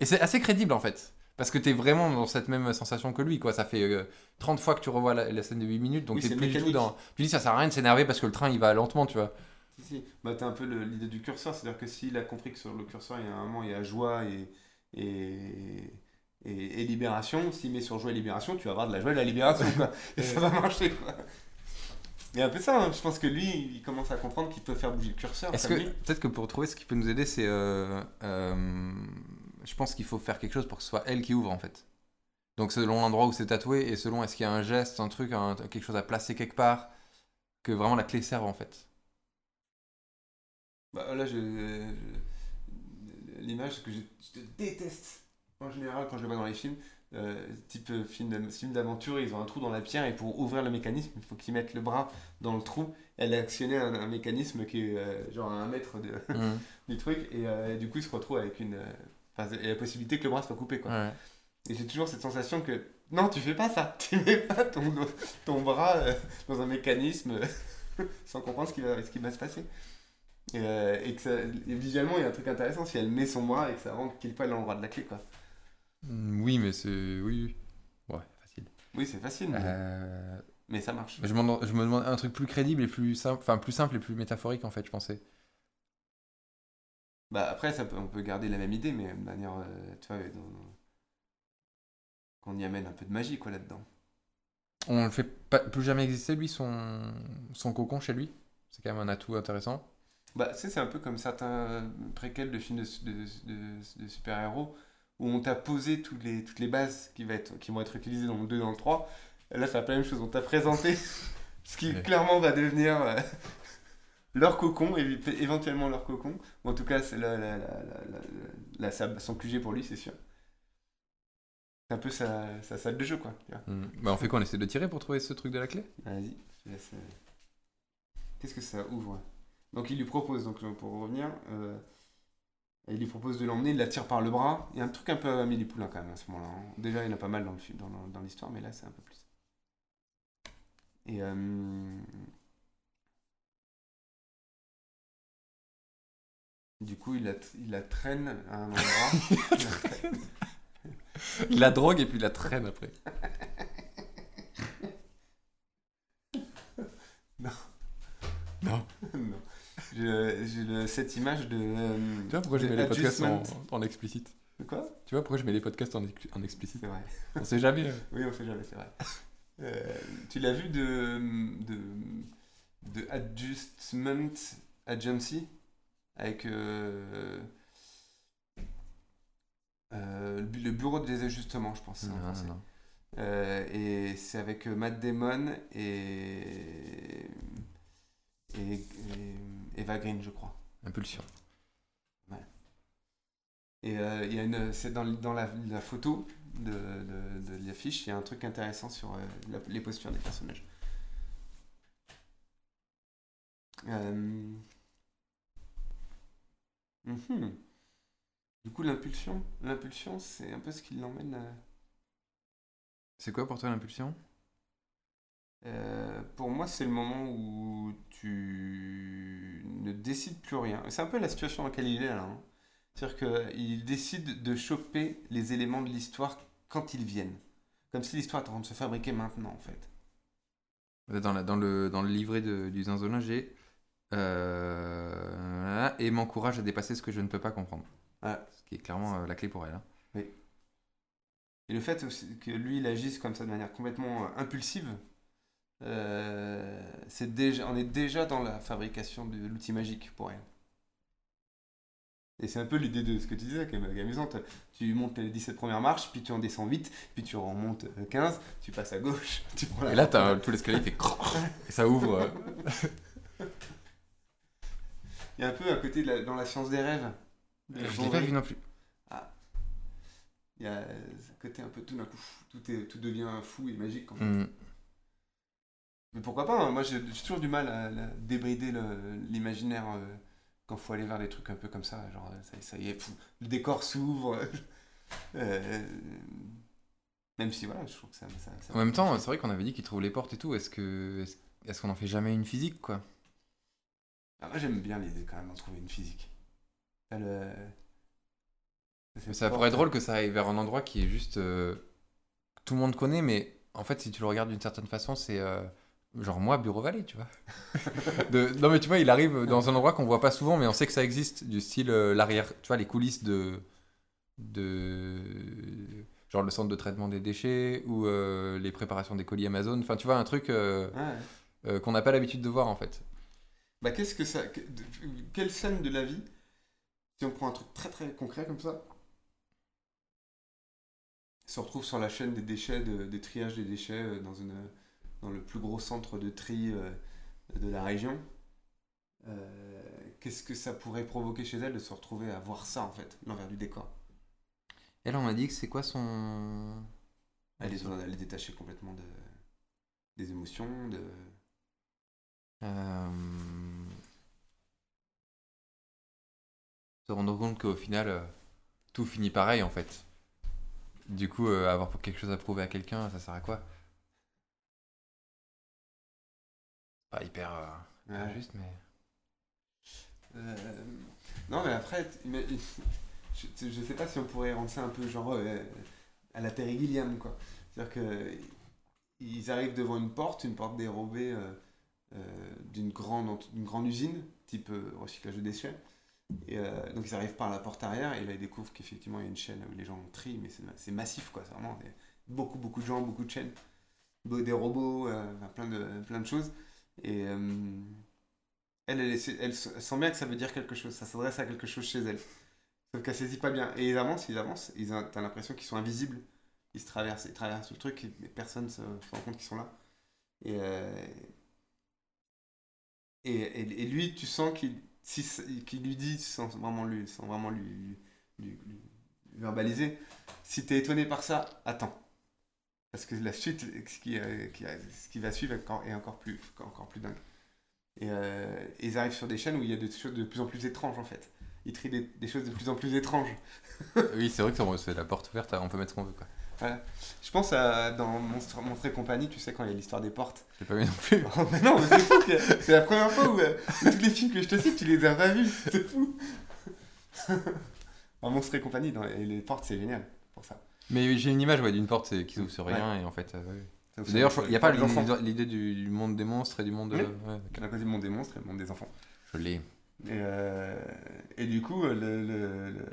Et c'est assez crédible, en fait. Parce que t'es vraiment dans cette même sensation que lui, quoi. Ça fait euh, 30 fois que tu revois la, la scène de 8 minutes, donc Oui, t'es plus du tout dans... Tu dis, ça sert à rien de s'énerver parce que le train, il va lentement, tu vois. Si, si. Bah, t'as un peu l'idée du curseur, c'est-à-dire que s'il a compris que sur le curseur, il y a un moment, il y a joie et, et, et, et libération, s'il met sur joie et libération, tu vas avoir de la joie et de la libération, quoi. Et ça va marcher, quoi. Il y a un peu ça, hein. je pense que lui, il commence à comprendre qu'il peut faire bouger le curseur. Est-ce que, peut-être que pour trouver ce qui peut nous aider, c'est... euh, euh, je pense qu'il faut faire quelque chose pour que ce soit elle qui ouvre, en fait. Donc selon l'endroit où c'est tatoué, et selon est-ce qu'il y a un geste, un truc, un- quelque chose à placer quelque part, que vraiment la clé serve, en fait. Bah, là, je, je- l'image que je, je déteste en général quand je le vois dans les films, euh, type euh, film de- film d'aventure, ils ont un trou dans la pierre et pour ouvrir le mécanisme, il faut qu'ils mettent le bras dans le trou. Elle a actionné un, un mécanisme qui est euh, genre à un mètre de, Mhm. du truc et, euh, et du coup il se retrouve avec une. Enfin, il y a la possibilité que le bras soit coupé quoi. Ouais. Et j'ai toujours cette sensation que non, tu fais pas ça. Tu mets pas ton, ton bras euh, dans un mécanisme euh, sans comprendre ce qui va, ce qui va se passer. Et, euh, et que ça, et visuellement, il y a un truc intéressant si elle met son bras et que ça rentre pile poil l'endroit de la clé. Quoi. Mm, Oui, mais c'est... Oui, oui. Ouais, facile. Oui, c'est facile, mais, mais ça marche. Je, je me demande un truc plus crédible et plus simple, enfin plus simple et plus métaphorique en fait, je pensais. Bah, après, ça peut, on peut garder la même idée, mais de manière. euh, tu vois, dans- qu'on y amène un peu de magie quoi là-dedans. On le fait pas, plus jamais exister lui son son cocon chez lui. C'est quand même un atout intéressant. Bah, tu sais, c'est un peu comme certains préquels de films de, de, de- de super-héros où on t'a posé toutes les, toutes les bases qui, va être, qui vont être utilisées dans le 2 et dans le 3. Et là, c'est un peu la même chose. On t'a présenté ce qui Ouais. clairement va devenir euh, leur cocon, éventuellement leur cocon. Ou en tout cas, c'est la, la, la, son QG pour lui, c'est sûr. C'est un peu sa, sa salle de jeu, quoi. tu vois. Mm. Bah on fait quoi? On essaie de tirer pour trouver ce truc de la clé? Vas-y, je laisse, euh, Qu'est-ce que ça ouvre? Donc il lui propose, donc euh, pour revenir, euh, il lui propose de l'emmener, il la tire par le bras. Il y a un truc un peu Amélie Poulain quand même à ce moment-là. hein. Déjà il y en a pas mal dans film, dans, dans- dans l'histoire, mais là c'est un peu plus. Et euh, du coup il la, il la traîne à un endroit. Il la traîne. Il la drogue et puis il la traîne après. non. Je- J'ai le- cette image de. euh, Tu vois pourquoi je mets les podcasts en, explicite? Quoi? Tu vois pourquoi je mets les podcasts en, ex- en explicite? C'est vrai. On sait jamais. euh. Oui, on sait jamais, c'est vrai. Euh, tu l'as vu de, de, de Adjustment Agency? Avec euh, euh, le bu- le bureau des ajustements, je pense. Non, non, non. Euh, et c'est avec Matt Damon et, et, et Eva Green, je crois. Impulsion. Et euh, il y a une, c'est dans, dans la, la photo de, de, de l'affiche, il y a un truc intéressant sur la- les postures des personnages. Euh, mhm. Du coup, l'impulsion, l'impulsion, c'est un peu ce qui l'emmène. à- C'est quoi pour toi l'impulsion? Euh, pour moi, c'est le moment où tu ne décides plus rien. C'est un peu la situation dans laquelle il est là. hein. C'est-à-dire qu'il décide de choper les éléments de l'histoire quand ils viennent. Comme si l'histoire était en train de se fabriquer maintenant, en fait. dans, la- dans, le, dans le livret de, du Zinzolin, j'ai. Euh, et m'encourage à dépasser ce que je ne peux pas comprendre. Ce qui est clairement euh, la clé pour elle. hein. Et le fait aussi que lui, il agisse comme ça de manière complètement euh, impulsive, c'est déjà, on est déjà dans la fabrication de l'outil magique pour elle. Et c'est un peu l'idée de ce que tu disais, qui est amusante. Tu montes les 17 premières marches, puis tu en descends 8, puis tu remontes 15, tu passes à gauche, tu prends la Et là, t'as tout l'escalier fait et ça ouvre. Il y a un peu un côté de la- dans la science des rêves. de Je l'ai Jean pas vu non plus. Il y a ce côté un peu tout d'un coup, tout, est, tout devient fou et magique. Hmm. Mais pourquoi pas hein, Moi, j'ai toujours du mal à, débrider l'imaginaire euh, quand faut aller vers des trucs un peu comme ça. Genre, euh, ça, ça y est, le décor s'ouvre. Euh, même si, voilà, je trouve que ça. ça, ça- En même temps, c'est vrai qu'on avait dit qu'il trouve les portes et tout. Est-ce que est-ce- est-ce qu'on en fait jamais une physique quoi? Ah, moi, j'aime bien l'idée quand même d'en trouver une physique. Ça, le- Ça pourrait être drôle que ça aille vers un endroit qui est juste euh, tout le monde connaît, mais en fait, si tu le regardes d'une certaine façon, c'est euh, genre moi, Bureau Vallée, tu vois. De- Non, mais tu vois, il arrive dans un endroit qu'on voit pas souvent, mais on sait que ça existe, du style euh, l'arrière, tu vois, les coulisses de. de genre le centre de traitement des déchets ou euh, les préparations des colis Amazon. Enfin, tu vois, un truc euh, Ouais. euh, qu'on n'a pas l'habitude de voir en fait. Bah, qu'est-ce que ça. que- de- quelle scène de la vie, si on prend un truc très très concret comme ça, se retrouve sur la chaîne des déchets, de- des triages des déchets euh, dans, une, dans le plus gros centre de tri euh, de la région Euh, Qu'est-ce que ça pourrait provoquer chez elle de se retrouver à voir ça en fait, l'envers du décor? Elle, on m'a dit que c'est quoi son. Elle est, elle est détachée complètement de, des émotions, de. Euh, Se rendre compte qu'au final, euh, tout finit pareil en fait. Du coup, euh, avoir quelque chose à prouver à quelqu'un, ça sert à quoi? Pas hyper juste, mais. Non, mais après, mais- je, je sais pas si on pourrait rendre ça un peu genre euh, à la Terry Gilliam, quoi. C'est-à-dire que ils arrivent devant une porte, une porte dérobée euh, d'une grande, d'une grande usine, type euh, recyclage de déchets. Et euh, donc ils arrivent par la porte arrière et là ils découvrent qu'effectivement il y a une chaîne où les gens trient, mais c'est massif, quoi. C'est vraiment beaucoup, beaucoup de gens, beaucoup de chaînes, des robots, euh, plein, de, plein de choses. Et. euh, elle, elle, sent bien que ça veut dire quelque chose, ça s'adresse à quelque chose chez elle. Sauf qu'elle saisit pas bien. Et ils avancent, ils avancent, ils ont- l'impression qu'ils sont invisibles. Ils se traversent, ils traversent le truc, et- personne se, se rend compte qu'ils sont là. Euh, et, lui, tu sens qu'il si, lui dit, sans vraiment lui, sans vraiment lui, lui, lui verbaliser, si t'es étonné par ça, attends. Parce que la suite, ce qui, euh, qui, ce qui va suivre est encore, est encore plus, encore plus dingue. Et euh, ils arrivent sur des chaînes où il y a des choses de plus en plus étranges en fait. Ils trient des, des choses de plus en plus étranges. oui, c'est vrai que c'est la porte ouverte, on peut mettre ce qu'on veut quoi. Je pense à dans Monstre, Monstre et compagnie, tu sais, quand il y a l'histoire des portes. J'ai pas vu non plus. Mais non, mais c'est fou, que- c'est la première fois où, euh, où tous les films que je te cite, tu les as pas vus. C'est fou. Monstre et compagnie, dans, les portes, c'est génial pour ça. Mais j'ai une image ouais, d'une porte qui s'ouvre sur rien et en fait. euh, ouais. D'ailleurs, il n'y a pas l'idée du, du monde des monstres et du monde. Oui. euh, côté, monde des monstres et monde des enfants. Je l'ai. Et, euh, et du coup, le, le- le-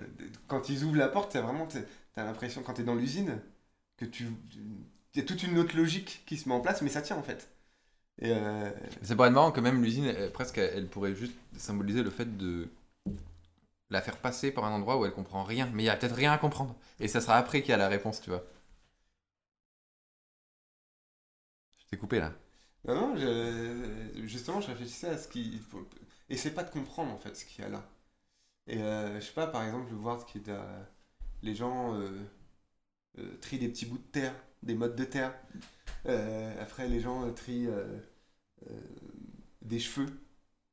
quand ils ouvrent la porte, t'as vraiment t'as l'impression, quand t'es dans l'usine, que tu. Il y a toute une autre logique qui se met en place, mais ça tient en fait. Et euh, pourrait être marrant que même l'usine, elle- presque, elle pourrait juste symboliser le fait de la faire passer par un endroit où elle comprend rien. Mais il y a peut-être rien à comprendre. Et ça sera après qu'il y a la réponse, tu vois. Je t'ai coupé là. non, non, je- justement, je réfléchissais à ce qui. Essaie pas de comprendre en fait ce qu'il y a là. Et euh, je sais pas, par exemple, voir qu'il y a les gens euh, trient des petits bouts de terre, des mottes de terre. Euh, après, les gens euh, trient euh, euh, des cheveux.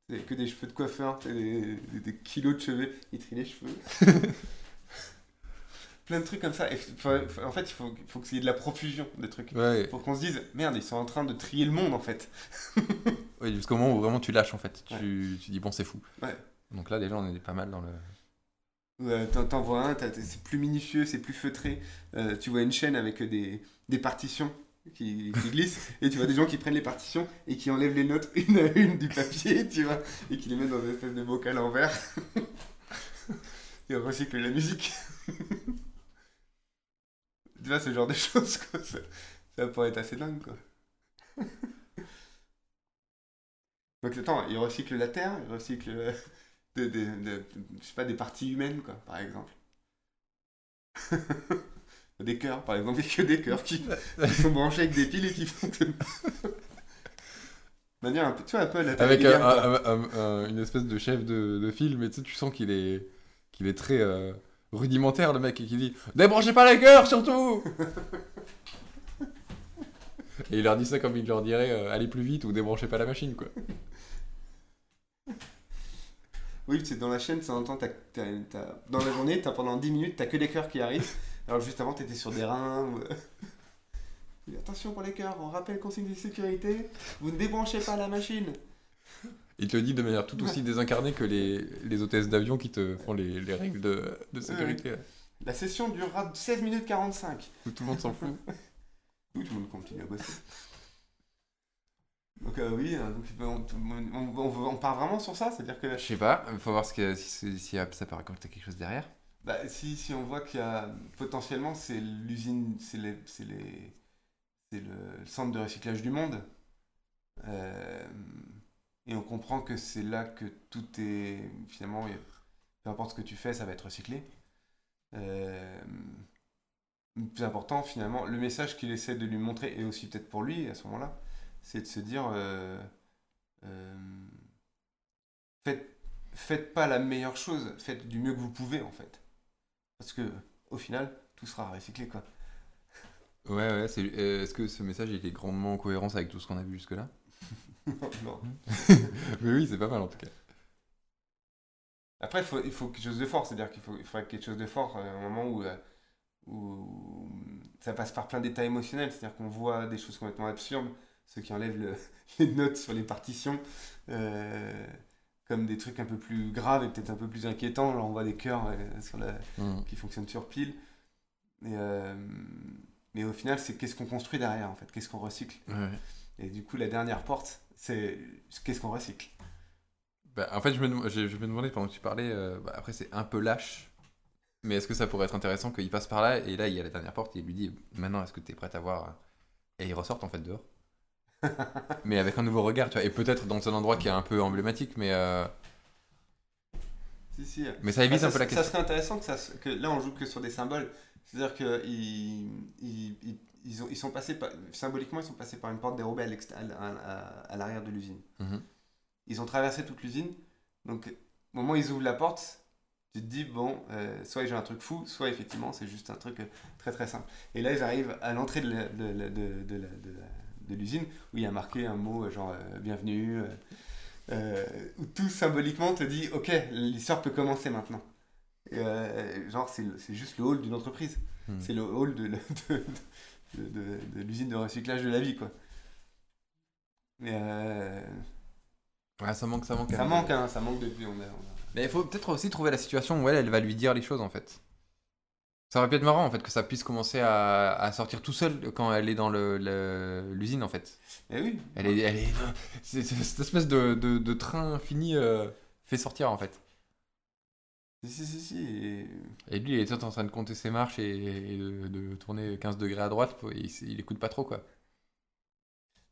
C'est que des cheveux de coiffeur, des, des- des kilos de cheveux, ils trient les cheveux. Plein de trucs comme ça. Et faut- faut- en fait, il faut, faut qu'il y ait de la profusion de trucs. Ouais. Pour qu'on se dise, merde, ils sont en train de trier le monde en fait. Oui, jusqu'au moment où vraiment tu lâches en fait. Tu, tu dis bon, c'est fou. Ouais. Donc là, déjà, on est pas mal dans le. Ouais, t'en- vois un, c'est plus minutieux, c'est plus feutré. Euh, tu vois une chaîne avec des, des partitions qui, glissent, et tu vois des gens qui prennent les partitions et qui enlèvent les notes une à une du papier, tu vois, et qui les mettent dans une espèce de bocal en verre. et on la musique. Tu vois, ce genre de choses, quoi. Ça, ça pourrait être assez dingue, quoi. Donc, attends, il recycle la terre, il recycle je sais pas, des parties humaines, quoi, par exemple. des cœurs, par exemple, il a que des cœurs qui, qui sont branchés avec des piles et qui fonctionnent. De manière un peu, tu vois, un peu à la Avec un- un- un- une espèce de chef de, de film, et tu sais, tu sens qu'il est, qu'il est très euh, rudimentaire, le mec, et qui dit Débranchez pas les cœurs, surtout Et il leur dit ça comme il leur dirait euh, Allez plus vite ou débranchez pas la machine, quoi. Oui, c'est dans la chaîne, ça entend, t'as- dans la journée, t'as pendant 10 minutes, t'as que des cœurs qui arrivent. Alors juste avant, t'étais sur des reins. ou- Attention pour les cœurs, on rappelle consigne de sécurité, vous ne débranchez pas la machine. Il te le dit de manière tout aussi désincarnée que les, les hôtesses d'avion qui te font les, les règles de, de sécurité, La session durera 16 minutes 45. où tout le monde s'en fout. Oui, tout le monde continue à bosser. Donc euh, oui, euh, donc, on, on- on- on part vraiment sur ça, c'est-à-dire que Je sais pas, faut voir ce que, si, si ça peut raconter quelque chose derrière. Bah, si, si on voit qu'il y a potentiellement c'est l'usine, c'est les, c'est les, c'est le centre de recyclage du monde, euh, et on comprend que c'est là que tout est finalement, peu importe ce que tu fais, ça va être recyclé. Euh, le plus important finalement, le message qu'il essaie de lui montrer, et aussi peut-être pour lui à ce moment-là, c'est de se dire, euh, euh, faites, faites pas la meilleure chose, faites du mieux que vous pouvez en fait. Parce que, au final, tout sera recyclé, quoi. Ouais, ouais, c'est, euh, est-ce que ce message il est grandement en cohérence avec tout ce qu'on a vu jusque-là? Non. Mais oui, c'est pas mal en tout cas. Après, il faut, il faut quelque chose de fort, c'est-à-dire qu'il faut, il faudrait quelque chose de fort à un moment où, où ça passe par plein d'états émotionnels, c'est-à-dire qu'on voit des choses complètement absurdes, ceux qui enlèvent le- les notes sur les partitions, euh, comme des trucs un peu plus graves et peut-être un peu plus inquiétants, genre on voit des cœurs euh, sur la, Mhm. qui fonctionnent sur pile. Et, euh, mais au final, c'est qu'est-ce qu'on construit derrière, en fait, qu'est-ce qu'on recycle? Ouais. Et du coup, la dernière porte, c'est qu'est-ce qu'on recycle? Bah, en fait, je me, je, je me demandais pendant que tu parlais, bah, après c'est un peu lâche, mais est-ce que ça pourrait être intéressant qu'il passe par là? Et là il y a la dernière porte et il lui dit maintenant est-ce que tu es prêt à voir Et ils ressortent en fait dehors. mais avec un nouveau regard, tu vois, et peut-être dans un endroit qui est un peu emblématique, mais, euh, Si, si. mais ça évite Bah, un peu la ça question. serait intéressant que, ça, que là, on joue que sur des symboles. C'est-à-dire qu'ils ils, ils, ils ont, ils sont passés par- symboliquement, ils sont passés par une porte dérobée à à, à- à l'arrière de l'usine. Mhm. Ils ont traversé toute l'usine. Donc, au moment où ils ouvrent la porte, tu te dis, bon, euh, soit j'ai un truc fou, soit effectivement, c'est juste un truc euh, très très simple. Et là, ils arrivent à l'entrée de, la- de, la- de, de la- de l'usine, où il y a marqué un mot euh, genre euh, bienvenue, euh, où tout symboliquement te dit, ok, l'histoire peut commencer maintenant. Genre, c'est juste le hall d'une entreprise. Mhm. C'est le hall de, de, de- de- de l'usine de recyclage de la vie, quoi. Mais euh, Ouais, ça manque, ça manque. ça hein. manque, hein, ça manque depuis. On a, on a- Mais il faut peut-être aussi trouver la situation où elle, elle va lui dire les choses en fait. Ça aurait pu être marrant en fait que ça puisse commencer à, à sortir tout seul quand elle est dans le- le- l'usine en fait. Eh oui. Elle est, elle est, cette espèce de, de, de train fini euh, fait sortir en fait. Si, si, si, si. et- Et lui, il est en train de compter ses marches et, et de, de tourner 15 degrés à droite. pour- Il, il écoute pas trop quoi.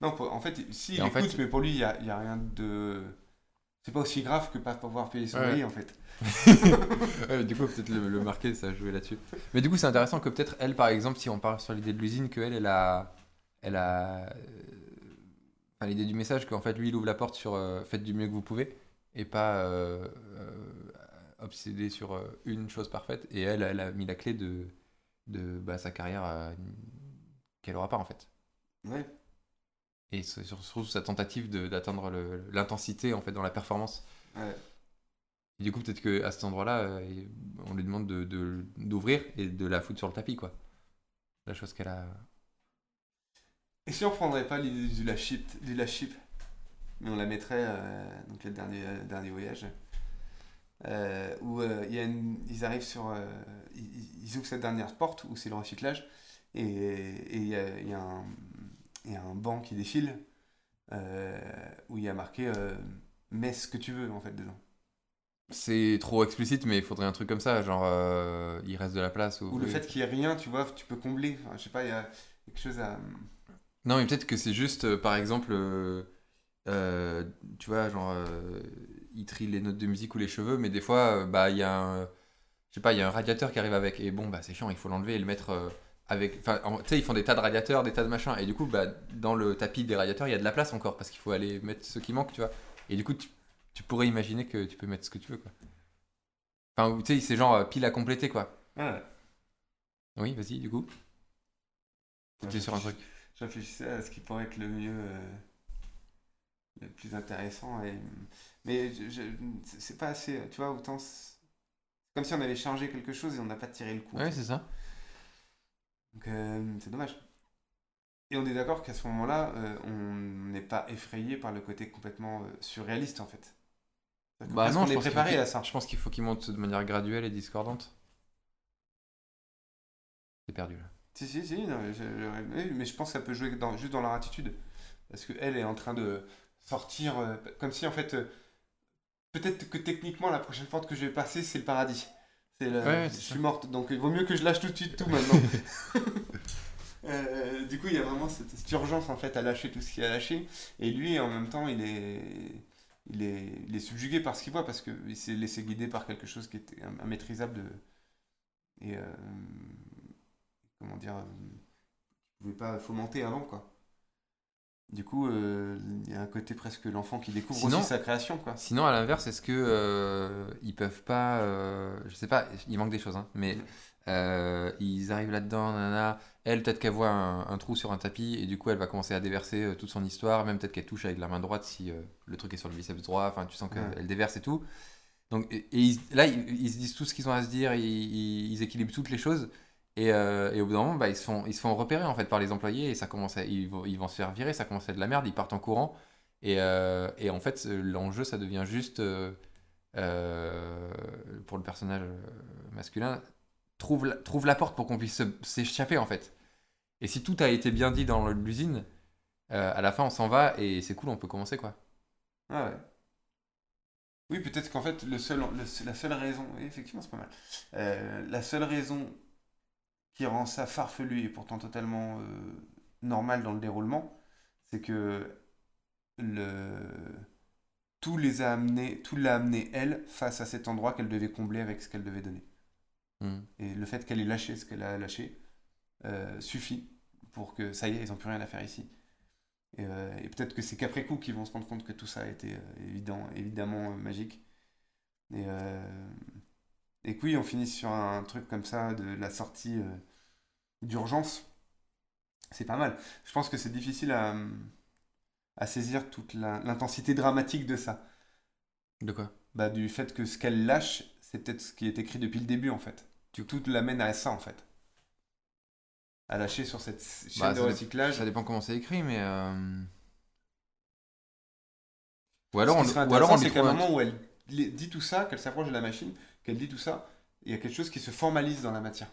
Non, pour- en fait, si, Et il en écoute, fait- mais pour lui, il n'y a, y a rien de. C'est pas aussi grave que pas pouvoir payer son Ouais. loyer, en fait. Ouais, du coup, peut-être le, le marquer, ça a joué là-dessus. Mais du coup, c'est intéressant que peut-être elle, par exemple, si on parle sur l'idée de l'usine, qu'elle, elle a. Elle a. euh, Enfin, l'idée du message, qu'en fait, lui, il ouvre la porte sur euh, faites du mieux que vous pouvez, et pas euh, euh, obsédé sur une chose parfaite. Et elle, elle a mis la clé de, de bah, sa carrière qu'elle aura pas, en fait. Ouais. Et surtout sa tentative d'atteindre l'intensité, en fait, dans la performance. ouais. Et du coup, peut-être qu'à cet endroit-là, euh, on lui demande de- de- d'ouvrir et de la foutre sur le tapis, quoi. La chose qu'elle a. Et si on prendrait pas l'idée du leadership, du mais on la mettrait, euh, donc le dernier, euh, dernier voyage, euh, où il y a une- ils arrivent sur. ils, ils ouvrent cette dernière porte où c'est le recyclage, et il y, a, y a un, a un banc qui défile, euh, où il y a marqué euh, Mets ce que tu veux, en fait, dedans. C'est trop explicite, mais il faudrait un truc comme ça, genre euh, il reste de la place. Ou, Ou le fait qu'il n'y ait rien, tu vois, tu peux combler. Enfin, je sais pas, il y a quelque chose à. Non, mais peut-être que c'est juste, euh, par exemple, tu vois, genre, il trie les notes de musique ou les cheveux, mais des fois, bah, il y a un, je sais pas, il y a un radiateur qui arrive avec, et bon, bah, c'est chiant, il faut l'enlever et le mettre avec, enfin, en- tu sais, ils font des tas de radiateurs, des tas de machins, et du coup, bah, dans le tapis des radiateurs, il y a de la place encore, parce qu'il faut aller mettre ce qui manque, tu vois. Et du coup, tu, tu pourrais imaginer que tu peux mettre ce que tu veux, quoi. Enfin, tu sais, c'est genre euh, pile à compléter, quoi. Ouais. Oui, vas-y, du coup. Sur un truc. Je réfléchissais à ce qui pourrait être le mieux. euh, le plus intéressant. Et... Mais c'est pas assez. Tu vois, autant. C'est c'est comme si on avait changé quelque chose et on n'a pas tiré le coup. Ouais, c'est ça. Donc euh, c'est dommage. Et on est d'accord qu'à ce moment-là, euh, on n'est pas effrayé par le côté complètement euh, surréaliste en fait. Bah non, on est préparé à ça. Je pense qu'il faut qu'il monte de manière graduelle et discordante. C'est perdu là. Si, si, si, non, mais, je, je- oui, mais je pense que ça peut jouer dans- juste dans leur attitude. Parce qu'elle est en train de sortir, comme si en fait, peut-être que techniquement, la prochaine porte que je vais passer, c'est le paradis. Ouais, je suis morte, donc il vaut mieux que je lâche tout de suite tout maintenant. Euh, du coup, il y a vraiment cette, cette urgence en fait à lâcher tout ce qu'il a lâché. Et lui, en même temps, il est, il est, il est subjugué par ce qu'il voit parce qu'il s'est laissé guider par quelque chose qui était im- immaîtrisable de- et euh, comment dire, euh, qu'il pouvait pas fomenter avant quoi. Du coup, euh, il y a un côté presque l'enfant qui découvre Sinon- aussi sa création quoi. Sinon, à l'inverse, est-ce que euh, ils peuvent pas, euh, je sais pas, il manque des choses, hein, mais Mm. euh, ils arrivent là-dedans, nanana. Elle, peut-être qu'elle voit un, un trou sur un tapis et du coup, elle va commencer à déverser euh, toute son histoire, même peut-être qu'elle touche avec la main droite si euh, le truc est sur le biceps droit. Enfin, tu sens qu'elle Ouais. déverse et tout. Donc, et, et ils- là, ils, ils se disent tout ce qu'ils ont à se dire, ils équilibrent toutes les choses. Et, euh, et au bout d'un moment, bah, ils, se font, ils se font repérer en fait par les employés et ça commence ils, vont, ils vont se faire virer, ça commence à être de la merde, ils partent en courant. Et, euh, et en fait, l'enjeu, ça devient juste, euh, pour le personnage masculin, trouve la, trouve la porte pour qu'on puisse se- s'échapper en fait. Et si tout a été bien dit dans l'usine, à la fin, on s'en va et c'est cool, on peut commencer quoi. Ah ouais. Oui, peut-être qu'en fait, le seul, la seule raison, effectivement, c'est pas mal. La seule raison qui rend ça farfelu et pourtant totalement euh, normal dans le déroulement, c'est que le... tout les a amenés, tout l'a amené elle face à cet endroit qu'elle devait combler avec ce qu'elle devait donner. Hmm. Et le fait qu'elle ait lâché ce qu'elle a lâché euh, suffit pour que ça y est, ils n'ont plus rien à faire ici. Et, euh, et peut-être que c'est qu'après coup qu'ils vont se rendre compte que tout ça a été évident, évidemment magique. Et, et que oui, on finit sur un truc comme ça de la sortie euh, d'urgence. C'est pas mal. Je pense que c'est difficile à, à saisir toute l'intensité dramatique de ça. De quoi? Bah, du fait que ce qu'elle lâche, c'est peut-être ce qui est écrit depuis le début en fait. Du Tout l'amène à ça en fait. À lâcher sur cette chaîne Bah, de recyclage. Ça dépend comment c'est écrit, mais. euh, Ou alors, on, ou alors on c'est qu'à un moment où elle dit tout ça, qu'elle s'approche de la machine, qu'elle dit tout ça, il y a quelque chose qui se formalise dans la matière.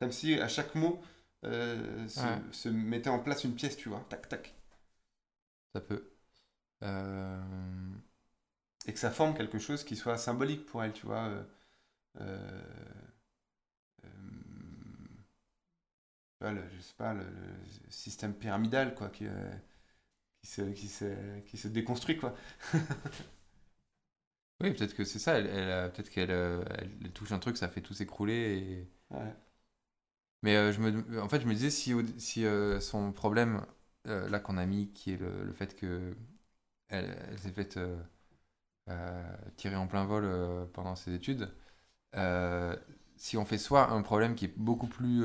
Comme si à chaque mot euh, se, Ouais. se mettait en place une pièce, tu vois, tac tac. Ça peut. Euh, Et que ça forme quelque chose qui soit symbolique pour elle, tu vois. euh, euh, le- je sais pas, le, le système pyramidal, quoi, qui, qui, se, qui, se, qui se déconstruit, quoi. Oui, peut-être que c'est ça. Elle, peut-être qu'elle elle, elle touche un truc, ça fait tout s'écrouler. Et... Ouais. Mais euh, je me, en fait, je me disais si, si euh, son problème, euh, là qu'on a mis, qui est le, le fait que elle, elle s'est faite tirer en plein vol pendant ses études, si on fait soit un problème qui est beaucoup plus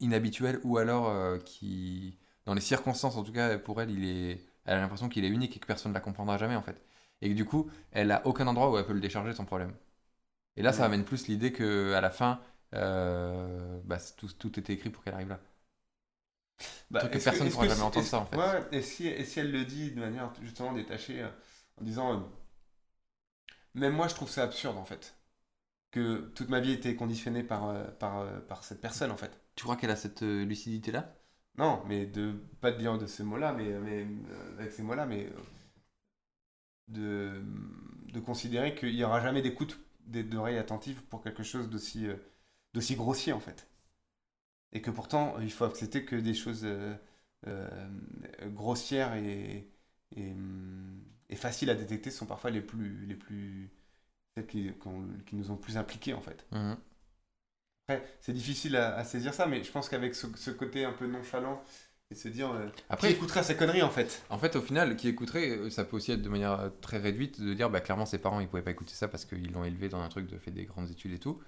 inhabituel, ou alors euh, qui, dans les circonstances, en tout cas pour elle, il est, elle a l'impression qu'il est unique et que personne ne la comprendra jamais en fait. Et que du coup, elle a aucun endroit où elle peut le décharger son problème. Et là, ça amène plus l'idée que à la fin, euh, bah, tout, tout était écrit pour qu'elle arrive là. Bah, truc que personne est-ce pourra jamais entendre ça, en fait. Ouais, et si, et si elle le dit de manière justement détachée, euh, en disant euh, Même moi, je trouve ça absurde en fait. Que toute ma vie était conditionnée par, euh, par, par cette personne en fait. Tu crois qu'elle a cette euh, lucidité-là? Non, mais de pas de dire de ces mots-là, mais, mais euh, avec ces mots-là, mais euh, de, de considérer qu'il n'y aura jamais d'écoute d'oreilles attentives pour quelque chose d'aussi d'aussi grossier en fait. Et que pourtant, il faut accepter que des choses euh, euh, grossières et, et, hum, et faciles à détecter sont parfois les plus, les plus celles qui, nous ont plus impliqués en fait. Mhm. Après, c'est difficile à, à saisir ça, mais je pense qu'avec ce, ce côté un peu nonchalant et de se dire, euh, Après, qui écoutera ces conneries en fait? En fait, au final, qui écouterait, ça peut aussi être de manière très réduite de dire, bah, clairement, ses parents, ils pouvaient pas écouter ça parce qu'ils l'ont élevé dans un truc de fait des grandes études et tout.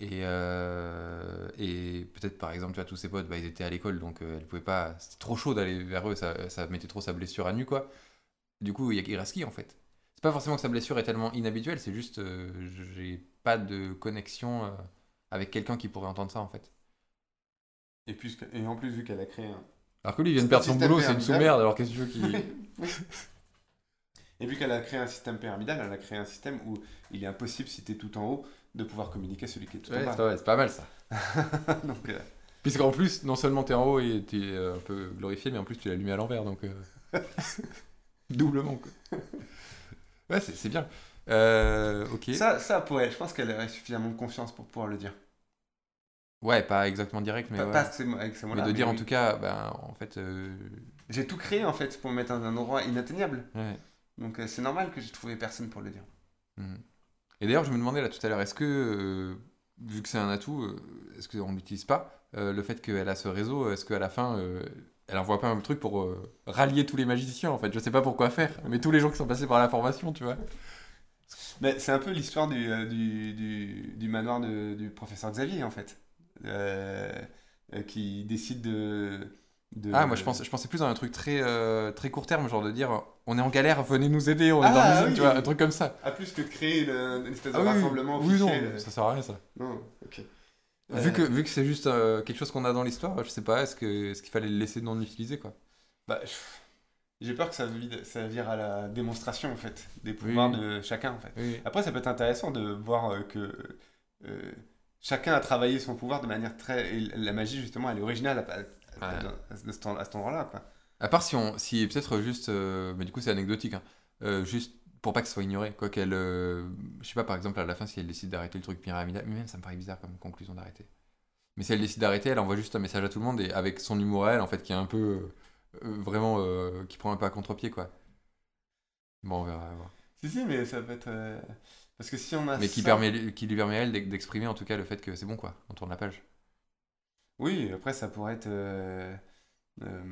Et, euh, et peut-être, par exemple, tu vois, tous ses potes, bah, ils étaient à l'école, donc euh, elle pouvait pas. C'était trop chaud d'aller vers eux, ça, ça mettait trop sa blessure à nu, quoi. Du coup, il y a- il reste qui, en fait C'est pas forcément que sa blessure est tellement inhabituelle, c'est juste, euh, j'ai pas de connexion euh, avec quelqu'un qui pourrait entendre ça, en fait. et, puisque, et en plus, vu qu'elle a créé un, Alors que lui, il vient de perdre son boulot, c'est une sous-merde, alors qu'est-ce que tu veux qu'il. Et vu qu'elle a créé un système pyramidal, elle a créé un système où il est impossible, si tu es tout en haut, de pouvoir communiquer à celui qui est tout Ouais, en bas. c'est pas mal ça. Donc, euh, Puisqu'en plus, non seulement t'es en haut et t'es euh, un peu glorifié, mais en plus tu l'as allumé à l'envers, donc... euh, Doublement, quoi. Ouais, c'est bien. Euh, ok. ça, ça, pour elle, je pense qu'elle aurait suffisamment de confiance pour pouvoir le dire. Ouais, pas exactement direct, mais pas, ouais. pas avec ces Mais mots-là. de dire en tout cas, ben, en fait... euh, J'ai tout créé en fait pour me mettre dans un endroit inatteignable. ouais. Donc euh, c'est normal que j'ai trouvé personne pour le dire. Mhm. Et d'ailleurs, je me demandais là tout à l'heure, est-ce que, euh, vu que c'est un atout, euh, est-ce qu'on ne l'utilise pas Le fait qu'elle a ce réseau, est-ce qu'à la fin, elle envoie pas un truc pour rallier tous les magiciens en fait? Je sais pas pourquoi faire, mais tous les gens qui sont passés par la formation, tu vois. Mais c'est un peu l'histoire du, du, du, du manoir de- du professeur Xavier en fait. Euh, qui décide de. De- Ah, moi je, pense, je pensais plus dans un truc très, euh, très court terme, genre de dire on est en galère, venez nous aider, on est Ah, dans l'usine, oui. tu vois, un truc comme ça. Ah, plus que créer une, une espèce de Ah oui, oui. rassemblement oui, non, officiel. ça sert à rien ça. Non, ok. Vu Euh, que, vu que c'est juste euh, quelque chose qu'on a dans l'histoire, je sais pas, est-ce qu'il fallait le laisser non utilisé quoi? Bah, j'ai peur que ça, vide- ça vire à la démonstration en fait, des pouvoirs de chacun en fait. Après, ça peut être intéressant de voir que chacun a travaillé son pouvoir de manière très. et la magie, justement, elle est originale Ouais. à ce- à cet endroit-là. Quoi. À part si on, si peut-être juste, euh, mais du coup c'est anecdotique, hein, euh, juste pour pas que ce soit ignoré, quoi qu'elle, euh, je sais pas par exemple à la fin si elle décide d'arrêter le truc pyramidal, mais même ça me paraît bizarre comme conclusion d'arrêter. Mais si elle décide d'arrêter, elle envoie juste un message à tout le monde et avec son humour à elle en fait qui est un peu euh, vraiment qui prend un peu à contre-pied quoi. Bon on verra. Si, si, mais ça peut être. Parce que si on a. Mais qui permet, qui lui permet à elle d'ex- d'exprimer en tout cas le fait que c'est bon quoi, on tourne la page. Oui, après, ça pourrait être. euh, euh,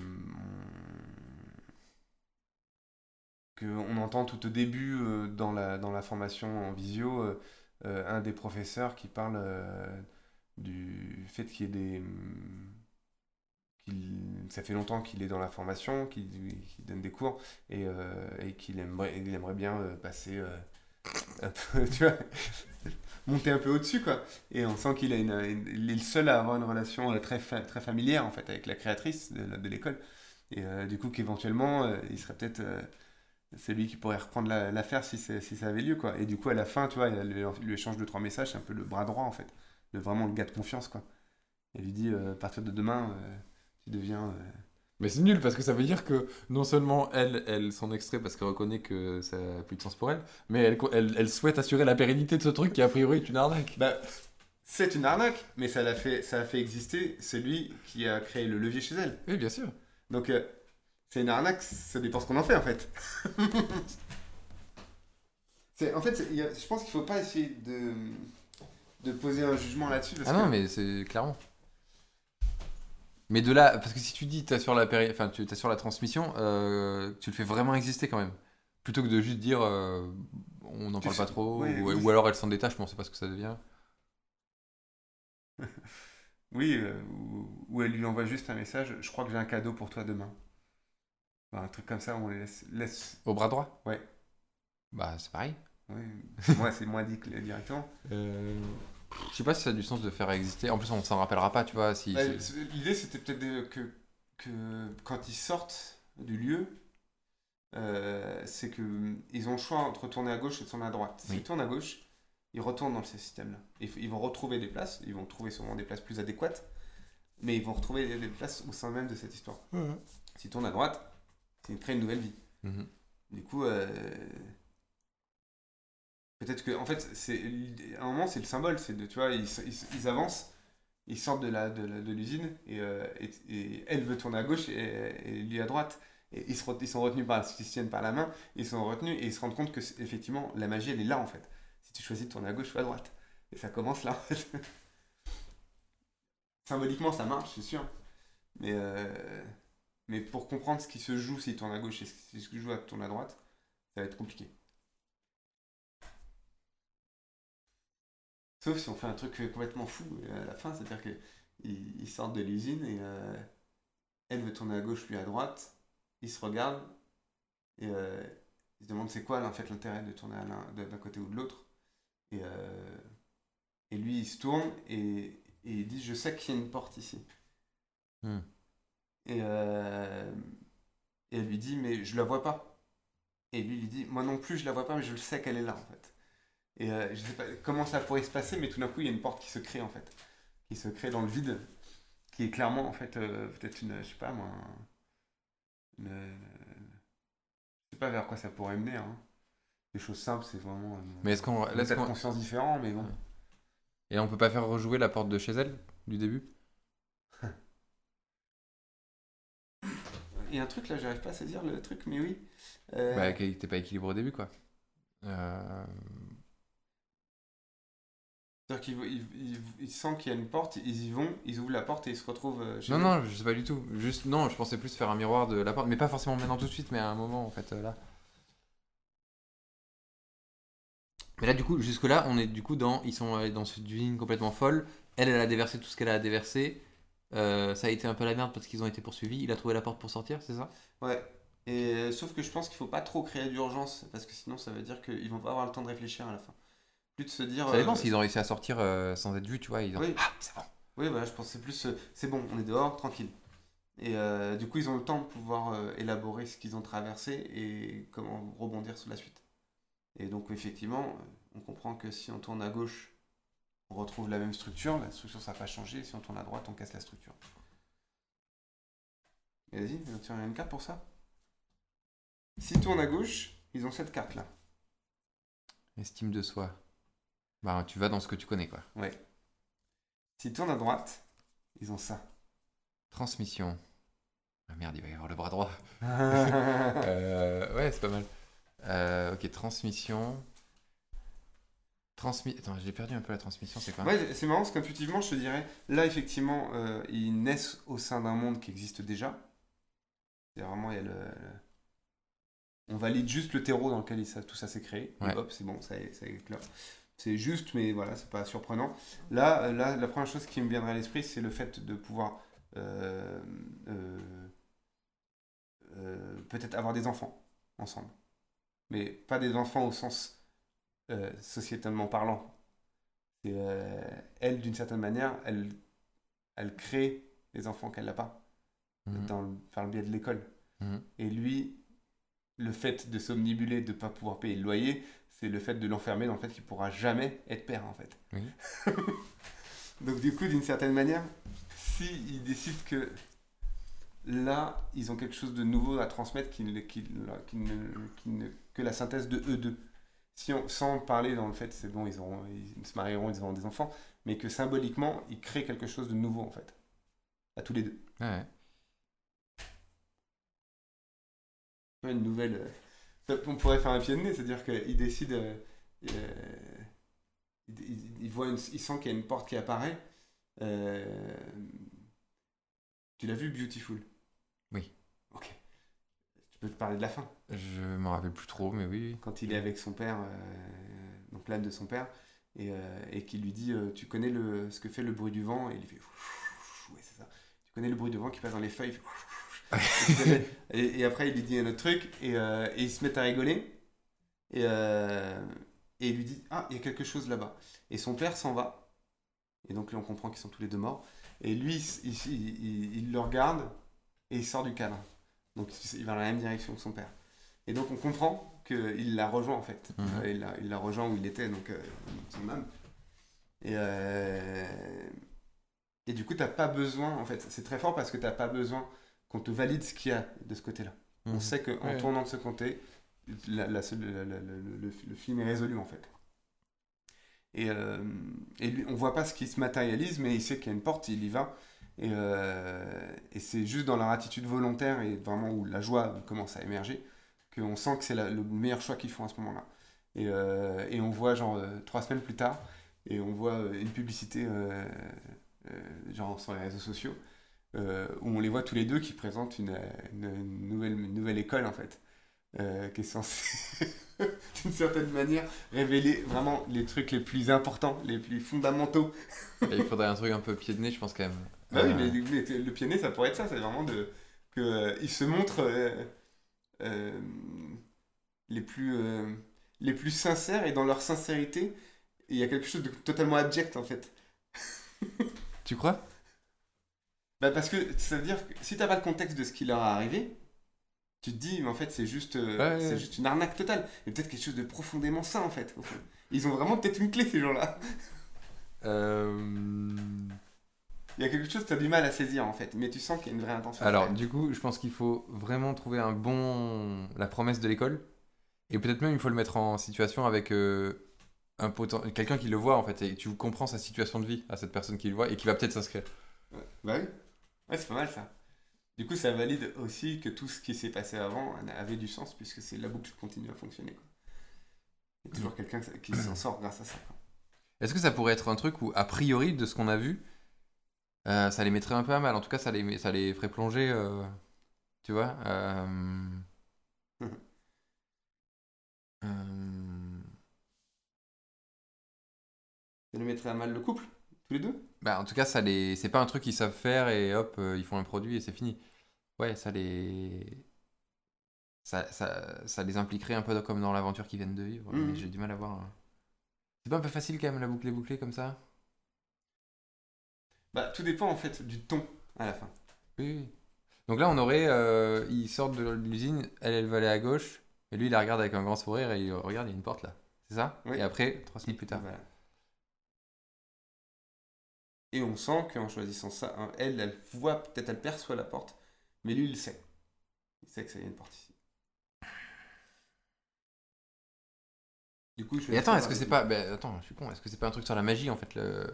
on entend tout au début euh, dans, la, dans la formation en visio euh, euh, un des professeurs qui parle euh, du fait qu'il y ait des. ça fait longtemps qu'il est dans la formation, qu'il donne des cours et, euh, qu'il aimerait, bien euh, passer euh, tu vois, monter un peu au-dessus, quoi. Et on sent qu'il une, une- il est le seul à avoir une relation euh, très, très familière, en fait, avec la créatrice de, de l'école. Et euh, du coup, qu'éventuellement, euh, il serait peut-être... euh, c'est lui qui pourrait reprendre la- l'affaire si, si ça avait lieu, quoi. Et du coup, à la fin, tu vois, il lui échange deux, trois messages, c'est un peu le bras droit, en fait. Le, vraiment le gars de confiance, quoi. Il lui dit, à partir de demain, tu deviens... Mais c'est nul parce que ça veut dire que non seulement elle, elle s'en extrait parce qu'elle reconnaît que ça a plus de sens pour elle, mais elle, elle, elle souhaite assurer la pérennité de ce truc qui a priori est une arnaque. Bah, c'est une arnaque, mais ça, l'a fait, ça a fait exister celui qui a créé le levier chez elle. Oui, bien sûr. Donc, euh, c'est une arnaque, ça dépend ce qu'on en fait en fait. c'est, en fait, a- je pense qu'il faut pas essayer de, de poser un jugement là-dessus. Ah non, que- mais c'est clairement. Mais de là, parce que si tu dis t'assures la, péri- enfin, tu t'assures la transmission, euh, tu le fais vraiment exister quand même. Plutôt que de juste dire euh, on n'en Tu parle pas trop, oui, ou, oui. ou alors elle s'en détache, mais on sait pas ce que ça devient. Oui, euh, ou, ou elle lui envoie juste un message Je crois que j'ai un cadeau pour toi demain. Enfin, un truc comme ça, on les laisse. laisse- Au bras droit? Ouais. Bah, c'est pareil. Oui, moi, c'est moins dit que directement. Je sais pas si ça a du sens de faire exister. En plus, on s'en rappellera pas, tu vois. Si, Bah, L'idée, c'était peut-être que, que quand ils sortent du lieu, euh, c'est qu'ils ont le choix entre tourner à gauche et tourner à droite. S'ils Oui. tournent à gauche, ils retournent dans ce système-là. Ils, ils vont retrouver des places, ils vont trouver sûrement des places plus adéquates, mais ils vont retrouver des, places au sein même de cette histoire. S'ils tournent à droite, c'est créer une nouvelle vie. Mhm. Du coup, euh, Peut-être que, en fait, à un moment, c'est le symbole. C'est de, tu vois, ils, avancent, ils sortent de, l'usine et, euh, et, elle veut tourner à gauche et, lui à droite. Et ils, se, sont retenus par, ils se tiennent par la main, ils sont retenus et ils se rendent compte que, effectivement, la magie, elle est là, en fait. Si tu choisis de tourner à gauche ou à droite. Et ça commence là. Symboliquement, ça marche, c'est sûr. Mais, euh, mais pour comprendre ce qui se joue s'il tourne à gauche et ce qui se joue à tourner à droite, ça va être compliqué. Sauf si on fait un truc complètement fou euh, à la fin, c'est-à-dire qu'ils ils sortent de l'usine et euh, elle veut tourner à gauche, lui à droite, ils se regardent et euh, ils se demandent c'est quoi en fait l'intérêt de tourner d'un côté ou de l'autre. Et, euh, et lui il se tourne et, et il dit je sais qu'il y a une porte ici. Hmm. Et, euh, et elle lui dit mais je la vois pas. Et lui il lui dit moi non plus je la vois pas mais je le sais qu'elle est là en fait. Et euh, je sais pas comment ça pourrait se passer mais tout d'un coup il y a une porte qui se crée en fait. Qui se crée dans le vide. Qui est clairement en fait euh, peut-être une, je sais pas moi, une- je sais pas vers quoi ça pourrait mener. Hein. Des choses simples c'est vraiment un, Mais est-ce qu'on. là, de qu'on- conscience différent mais bon. Et on peut pas faire rejouer la porte de chez elle, du début? Il y a un truc là j'arrive pas à saisir le truc mais oui. Euh, Bah, qui était pas équilibré au début, quoi. Euh, C'est-à-dire qu'ils ils, ils- ils sentent qu'il y a une porte, ils y vont, ils ouvrent la porte et ils se retrouvent euh, chez Non, eux. non, je sais pas du tout. Juste, non, je pensais plus faire un miroir de la porte, mais pas forcément maintenant tout de suite, mais à un moment, en fait, euh, là. Mais là, du coup, jusque-là, on est du coup dans. Ils sont euh, dans cette usine complètement folle. Elle, elle a déversé tout ce qu'elle a déversé. Euh, ça a été un peu la merde parce qu'ils ont été poursuivis. Il a trouvé la porte pour sortir, c'est ça? Ouais. Et sauf que je pense qu'il faut pas trop créer d'urgence parce que sinon ça veut dire qu'ils vont pas avoir le temps de réfléchir à la fin. Plus de se dire. Ça dépend euh, s'ils ont réussi à sortir euh, sans être vus, tu vois. Ils ont... Oui. Ah, c'est bon. Oui, voilà, je pense que c'est plus. euh, c'est bon, on est dehors, tranquille. Et euh, du coup, ils ont le temps de pouvoir euh, élaborer ce qu'ils ont traversé et comment rebondir sur la suite. Et donc, effectivement, on comprend que si on tourne à gauche, on retrouve la même structure. La structure, ça n'a pas changé. Si on tourne à droite, on casse la structure. Et Vas-y, tu as une carte pour ça S'ils tournent à gauche, ils ont cette carte-là. Estime de soi. Bah, tu vas dans ce que tu connais, quoi. Ouais. S'ils tournent à droite, ils ont ça. Transmission. Ah merde, il va y avoir le bras droit. Euh, ouais, c'est pas mal. Euh, ok, transmission. Transmi... Attends, j'ai perdu un peu la transmission, c'est quoi? Ouais, c'est marrant parce qu'intuitivement, je te dirais, là, effectivement, euh, ils naissent au sein d'un monde qui existe déjà. C'est vraiment, il y a le, le- On valide juste le terreau dans lequel il- ça- tout ça s'est créé. Ouais. hop, c'est bon, ça, ça clair. C'est juste, mais voilà, c'est pas surprenant. Là, euh, là, la première chose qui me viendrait à l'esprit, c'est le fait de pouvoir euh, euh, peut-être avoir des enfants ensemble. Mais pas des enfants au sens sociétalement parlant. Elle, d'une certaine manière, elle, elle crée les enfants qu'elle n'a pas Mhm. dans le- par le biais de l'école. Mhm. Et lui, le fait de somnibuler, de ne pas pouvoir payer le loyer, c'est le fait de l'enfermer dans le fait qu'il ne pourra jamais être père, en fait. Oui. Donc, du coup, d'une certaine manière, s'ils décident que là, ils ont quelque chose de nouveau à transmettre qui, ne- qui- qui ne- qui ne- que la synthèse de eux deux. Si on, sans parler dans le fait, c'est bon, ils, auront, ils se marieront, ils auront des enfants, mais que symboliquement, ils créent quelque chose de nouveau, en fait. À tous les deux. Ouais, une nouvelle. Ça- on pourrait faire un pied de nez, c'est-à-dire qu'il décide. euh, euh, il, voit une- il sent qu'il y a une porte qui apparaît. euh, tu l'as vu, Beautiful? Oui. Ok. Tu peux te parler de la fin? Je m'en rappelle plus trop, mais oui. oui. Quand il est avec son père, euh, donc l'âne de son père, et, et qui lui dit Tu connais le, ce que fait le bruit du vent? Et il fait Ouais, c'est ça. Tu connais le bruit du vent qui passe dans les feuilles? Il fait et, et après, il lui dit un autre truc, et, euh, et ils se mettent à rigoler. Et, euh, et il lui dit Ah, il y a quelque chose là-bas. Et son père s'en va. Et donc là, on comprend qu'ils sont tous les deux morts. Et lui, il, il- il- il le regarde et il sort du cadre. Donc il va dans la même direction que son père. Et donc on comprend qu'il l'a rejoint en fait. Mhm. Euh, il l'a rejoint où il était, donc son âme. Et, et du coup, t'as pas besoin, en fait, c'est très fort parce que t'as pas besoin qu'on te valide ce qu'il y a de ce côté-là. On Mhm. sait qu'en Ouais. tournant de ce côté, la- la seule- la- la- la- le, le- le film est résolu en fait. Et, euh, et lui, on voit pas ce qui se matérialise, mais il sait qu'il y a une porte, il y va. Et, euh, et c'est juste dans leur attitude volontaire et vraiment où la joie commence à émerger qu'on sent que c'est le meilleur choix qu'ils font à ce moment-là. Et, euh, et on voit, genre, euh, trois semaines plus tard, et on voit une publicité, euh, euh, genre, sur les réseaux sociaux, euh, où on les voit tous les deux qui présentent une, une- une nouvelle, une nouvelle école, en fait, euh, qui est censée, d'une certaine manière, révéler vraiment les trucs les plus importants, les plus fondamentaux. Et il faudrait un truc un peu pied de nez, je pense, quand même. Bah oui, Euh, mais, mais le pied-nez, ça pourrait être ça, c'est vraiment de, euh, ils se montrent euh, les, plus, les plus sincères, et dans leur sincérité, il y a quelque chose de totalement abject, en fait. Tu crois? Bah parce que ça veut dire que si t'as pas le contexte de ce qui leur est arrivé, tu te dis, mais en fait, c'est juste, euh, Ouais, ouais, c'est ouais. juste une arnaque totale. A peut-être quelque chose de profondément sain, en fait. au fond. Ils ont vraiment peut-être une clé, ces gens-là. Euh, Il y a quelque chose que t'as du mal à saisir, en fait. Mais tu sens qu'il y a une vraie intention. Alors, du coup, je pense qu'il faut vraiment trouver un bon. la promesse de l'école. Et peut-être même il faut le mettre en situation avec euh, un quelqu'un qui le voit en fait. Et tu comprends sa situation de vie à cette personne qui le voit et qui va peut-être s'inscrire. Ouais. Bah oui. Ouais, c'est pas mal ça. Du coup, ça valide aussi que tout ce qui s'est passé avant avait du sens puisque c'est la boucle qui continue à fonctionner. Quoi. Il y a toujours quelqu'un qui s'en sort grâce à ça. Est-ce que ça pourrait être un truc où, a priori, de ce qu'on a vu, euh, ça les mettrait un peu à mal? En tout cas, ça les, ça les ferait plonger. euh, tu vois euh, Ça nous mettrait à mal le couple, tous les deux? Bah, en tout cas, ça les... c'est pas un truc qu'ils savent faire et hop, euh, ils font un produit et c'est fini. Ouais, ça les. Ça, ça, ça les impliquerait un peu comme dans l'aventure qu'ils viennent de vivre. Mais j'ai du mal à voir. hein. C'est pas un peu facile quand même la boucle est bouclée comme ça? Bah, tout dépend en fait du ton à la fin. Oui, oui. Donc là, on aurait. euh, ils sortent de l'usine, elle, elle va aller à gauche, et lui, il la regarde avec un grand sourire et il regarde, il y a une porte là. C'est ça? Oui. Et après, trois semaines plus tard. Voilà. Et on sent qu'en choisissant ça, hein, elle, elle voit, peut-être elle perçoit la porte, mais lui, il sait. Il sait que ça y a une porte ici. Du coup, je vais Et attends, est-ce que c'est pas. Ben, attends, je suis con, est-ce que c'est pas un truc sur la magie en fait le...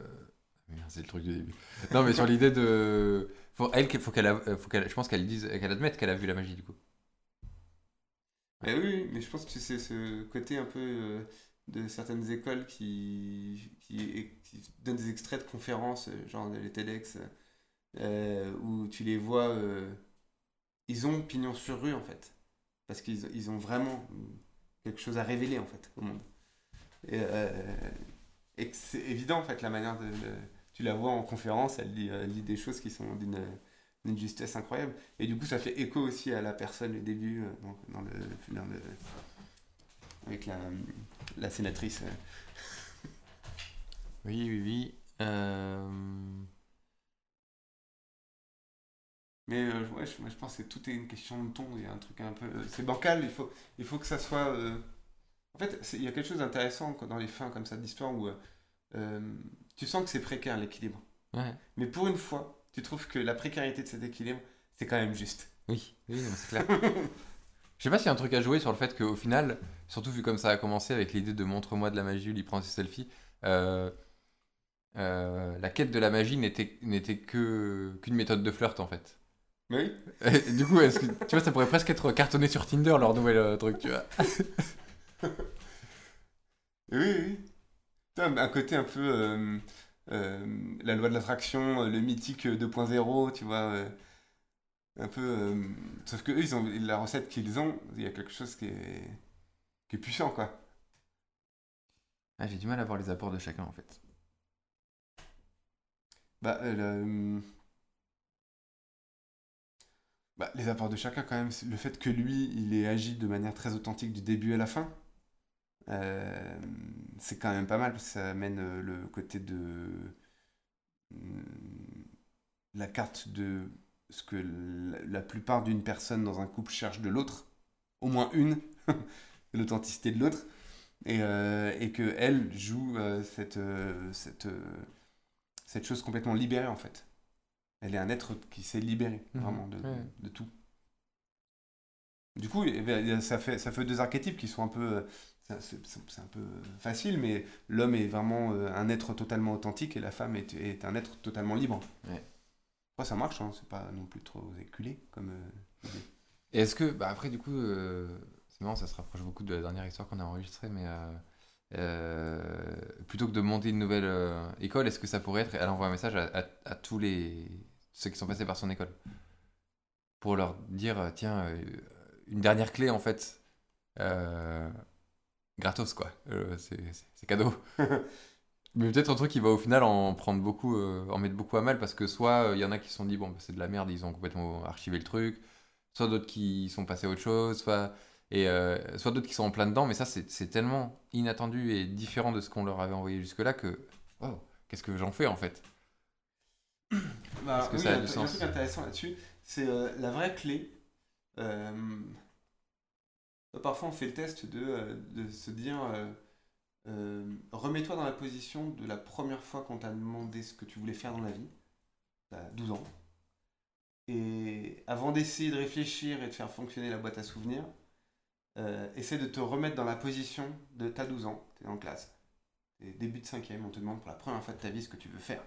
Merde, C'est le truc du début. Non, mais sur l'idée de. Faut, elle, faut qu'elle, a- faut qu'elle, je pense qu'elle dise, qu'elle admette qu'elle a vu la magie du coup. Oui, oui, mais je pense que c'est ce côté un peu euh, de certaines écoles qui, qui, donnent des extraits de conférences, euh, genre les TEDx, euh, où tu les vois, euh, ils ont pignon sur rue en fait, parce qu'ils ils ont vraiment quelque chose à révéler en fait au monde. Et, euh, c'est évident en fait la manière de... tu la vois en conférence, elle lit, des choses qui sont d'une justesse incroyable. Et du coup, ça fait écho aussi à la personne au début, euh, dans le, dans le, avec la, la sénatrice. euh. Oui, oui, oui. Euh... Mais euh, ouais, je, moi, je pense que tout est une question de ton. Il y a un truc un peu. C'est bancal, il faut, il faut que ça soit. euh, En fait, il y a quelque chose d'intéressant dans les fins comme ça d'histoire où tu sens que c'est précaire l'équilibre. Ouais. Mais pour une fois, tu trouves que la précarité de cet équilibre, c'est quand même juste. Oui, oui, c'est clair. Je sais pas s'il y a un truc à jouer sur le fait qu'au final, surtout vu comme ça a commencé avec l'idée de montre-moi de la magie, il prend ses selfies, euh, euh, la quête de la magie n'était n'était que qu'une méthode de flirt en fait. Mais oui. Et du coup, est-ce que tu vois, ça pourrait presque être cartonné sur Tinder leur nouvel euh, truc, tu vois. Oui, oui. Putain, Un côté un peu euh, euh, la loi de l'attraction, le mythique euh, 2.0, tu vois. euh, un peu. sauf que eux, ils ont la recette qu'ils ont, il y a quelque chose qui est, qui est puissant, quoi. Ah, J'ai du mal à voir les apports de chacun en fait. Bah, euh, le- bah, les apports de chacun, quand même, le fait que lui, il ait agi de manière très authentique du début à la fin, euh, c'est quand même pas mal, parce que ça amène euh, le côté de hum, la carte de ce que la plupart d'une personne dans un couple cherche de l'autre, au moins une, l'authenticité de l'autre, et, euh, et que elle joue euh, cette, euh, cette, euh, cette chose complètement libérée en fait. Elle est un être qui s'est libéré Mhm. vraiment de, Ouais. de tout. Du coup, ça fait, ça fait deux archétypes qui sont un peu. c'est un peu facile, mais l'homme est vraiment un être totalement authentique et la femme est, est un être totalement libre. Ouais. Ça marche, hein, c'est pas non plus trop éculé comme euh, est-ce que, bah après, du coup, euh, c'est marrant, ça se rapproche beaucoup de la dernière histoire qu'on a enregistrée, mais euh, euh, plutôt que de monter une nouvelle euh, école, est-ce que ça pourrait être, elle envoie un message à, à- à tous les ceux qui sont passés par son école? Pour leur dire, tiens, une dernière clé en fait, euh, gratos quoi, Euh, c'est cadeau. Mais peut-être un truc qui va au final en prendre beaucoup, euh, en mettre beaucoup à mal parce que soit il y en a qui se sont dit bon bah, c'est de la merde, ils ont complètement archivé le truc, soit d'autres qui sont passés à autre chose, soit et euh, soit d'autres qui sont en plein dedans. Mais ça c'est tellement inattendu et différent de ce qu'on leur avait envoyé jusque là que qu'est-ce que j'en fais en fait? Bah, Est-ce que oui, ça a du il y a sens un truc intéressant là-dessus, c'est euh, la vraie clé. euh, parfois, on fait le test de, de se dire remets-toi dans la position de la première fois qu'on t'a demandé ce que tu voulais faire dans la vie, à 12 ans. Et avant d'essayer de réfléchir et de faire fonctionner la boîte à souvenirs, euh, essaie de te remettre dans la position de t'as 12 ans, tu es en classe, t'es début de cinquième, on te demande pour la première fois de ta vie ce que tu veux faire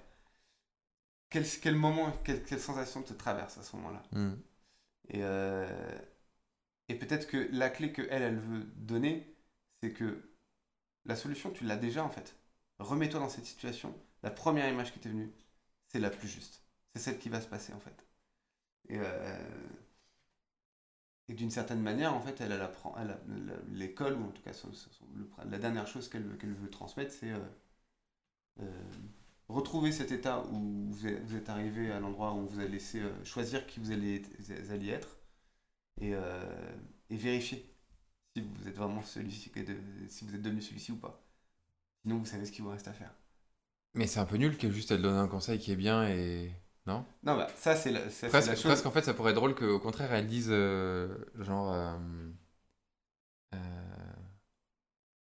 quel, quel moment, quelle, quelle sensation te traverse à ce moment-là? Hmm. Et, euh, et peut-être que la clé que elle, elle veut donner, c'est que la solution, tu l'as déjà en fait. Remets-toi dans cette situation. La première image qui t'est venue, c'est la plus juste. C'est celle qui va se passer en fait. Et, euh, et d'une certaine manière, en fait, elle, elle apprend, l'école, ou en tout cas la dernière chose qu'elle veut- qu'elle veut transmettre, c'est euh, euh, retrouver cet état où vous êtes, arrivé à l'endroit où on vous a laissé euh, choisir qui vous alliez, vous alliez être et, et vérifier si vous êtes vraiment celui-ci, si vous êtes devenu celui-ci ou pas. Sinon, vous savez ce qu'il vous reste à faire. Mais c'est un peu nul que juste elle donne un conseil qui est bien et non Non, bah, ça, c'est la, ça, Presque, la chose. presque, en fait, ça pourrait être drôle qu'au contraire, elles disent euh, genre. euh, euh,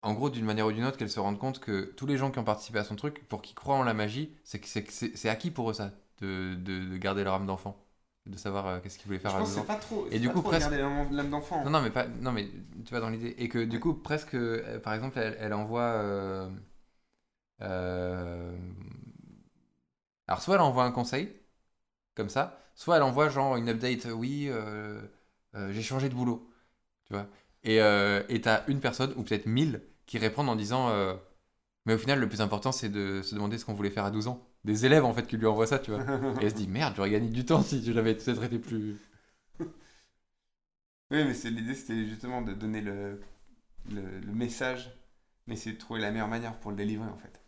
en gros, d'une manière ou d'une autre, qu'elles se rendent compte que tous les gens qui ont participé à son truc, pour qu'ils croient en la magie, c'est acquis pour eux ça, de, de, de garder leur âme d'enfant, de savoir euh, qu'est-ce qu'ils voulaient Je faire à pense que 12 c'est ans. pas trop. Et du pas coup, trop presque- l'âme d'enfant. Non, non, mais pas, non, mais tu vas dans l'idée. Et que du coup, presque, euh, par exemple, elle, elle envoie. euh, alors, soit elle envoie un conseil, comme ça, soit elle envoie genre une update. Oui, euh, euh, j'ai changé de boulot. Tu vois Et euh, t'as une personne, ou peut-être mille, qui répondent en disant. euh, mais au final, le plus important, c'est de se demander ce qu'on voulait faire à 12 ans. Des élèves, en fait, qui lui envoient ça, tu vois. Et elle se dit, merde, j'aurais gagné du temps si j'avais peut-être été plus. Oui, mais l'idée, c'était justement de donner le, le, le message, mais c'est de trouver la meilleure manière pour le délivrer en fait.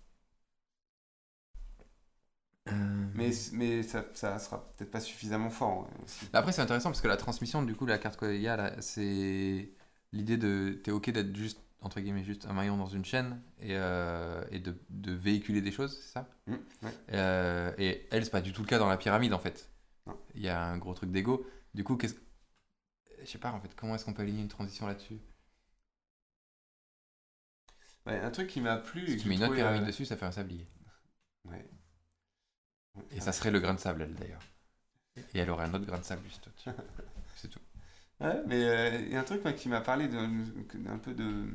Mais, mais ça, ça sera peut-être pas suffisamment fort euh, aussi. Après, c'est intéressant parce que la transmission, du coup, la carte qu'il y a là, c'est l'idée de. T'es ok d'être juste, entre guillemets, juste un maillon dans une chaîne et, euh, et de, de véhiculer des choses, c'est ça? Mm, ouais. Euh, Et elle, c'est pas du tout le cas dans la pyramide en fait. Il y a un gros truc d'ego. Du coup, qu'est-ce. Je sais pas en fait, comment est-ce qu'on peut aligner une transition là-dessus? Ouais, un truc qui m'a plu. Si tu mets une autre pyramide euh, dessus, ça fait un sablier. ouais. Et ça serait le grain de sable, elle d'ailleurs. Et elle aurait un autre grain de sable juste. C'est tout. Ouais, mais euh, il y a un truc moi, qui m'a parlé d'un peu de.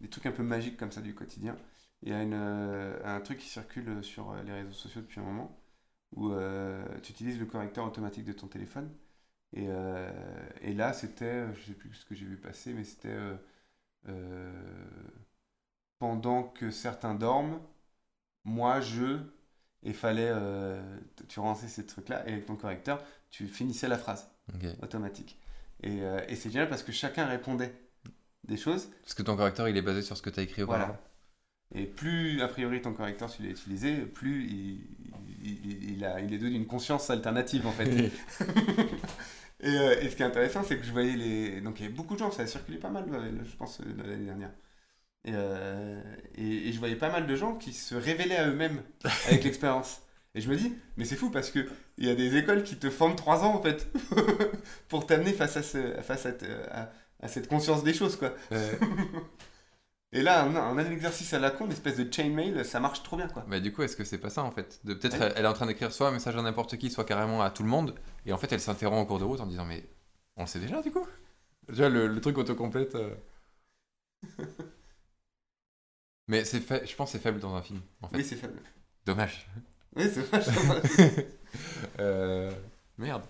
des trucs un peu magiques comme ça du quotidien. Il y a une, euh, un truc qui circule sur euh, les réseaux sociaux depuis un moment où euh, tu utilises le correcteur automatique de ton téléphone. Et, euh, et là, c'était, je sais plus ce que j'ai vu passer, mais c'était euh, euh, pendant que certains dorment, moi je. Et fallait. euh, tu rançais ces trucs-là, et avec ton correcteur, tu finissais la phrase automatique. Et, euh, et c'est génial parce que chacun répondait des choses. Parce que ton correcteur, il est basé sur ce que tu as écrit auparavant. Voilà. Et plus, a priori, ton correcteur, tu l'as utilisé, plus il, il, il- il a, il est devenu d'une conscience alternative, en fait. et, euh, et ce qui est intéressant, c'est que je voyais les... Donc, il y avait beaucoup de gens, ça a circulé pas mal, je pense, l'année dernière. Et, euh, et, et je voyais pas mal de gens qui se révélaient à eux-mêmes avec l'expérience. Et je me dis, mais c'est fou parce que il y a des écoles qui te forment 3 ans en fait pour t'amener face, à, ce, face à, te- à- à cette conscience des choses quoi. Et là, un, un exercice à la con, une espèce de chainmail, ça marche trop bien quoi. Bah du coup, est-ce que c'est pas ça en fait? De Peut-être Ouais. elle, elle est en train d'écrire soit un message à n'importe qui, soit carrément à tout le monde, et en fait elle s'interrompt en cours de route en disant mais on le sait déjà du coup? Tu vois le, le truc autocomplète. euh. Mais c'est fa- je pense que c'est faible dans un film, en fait. Oui, c'est faible. Dommage. Oui, c'est vachement. Euh, Merde.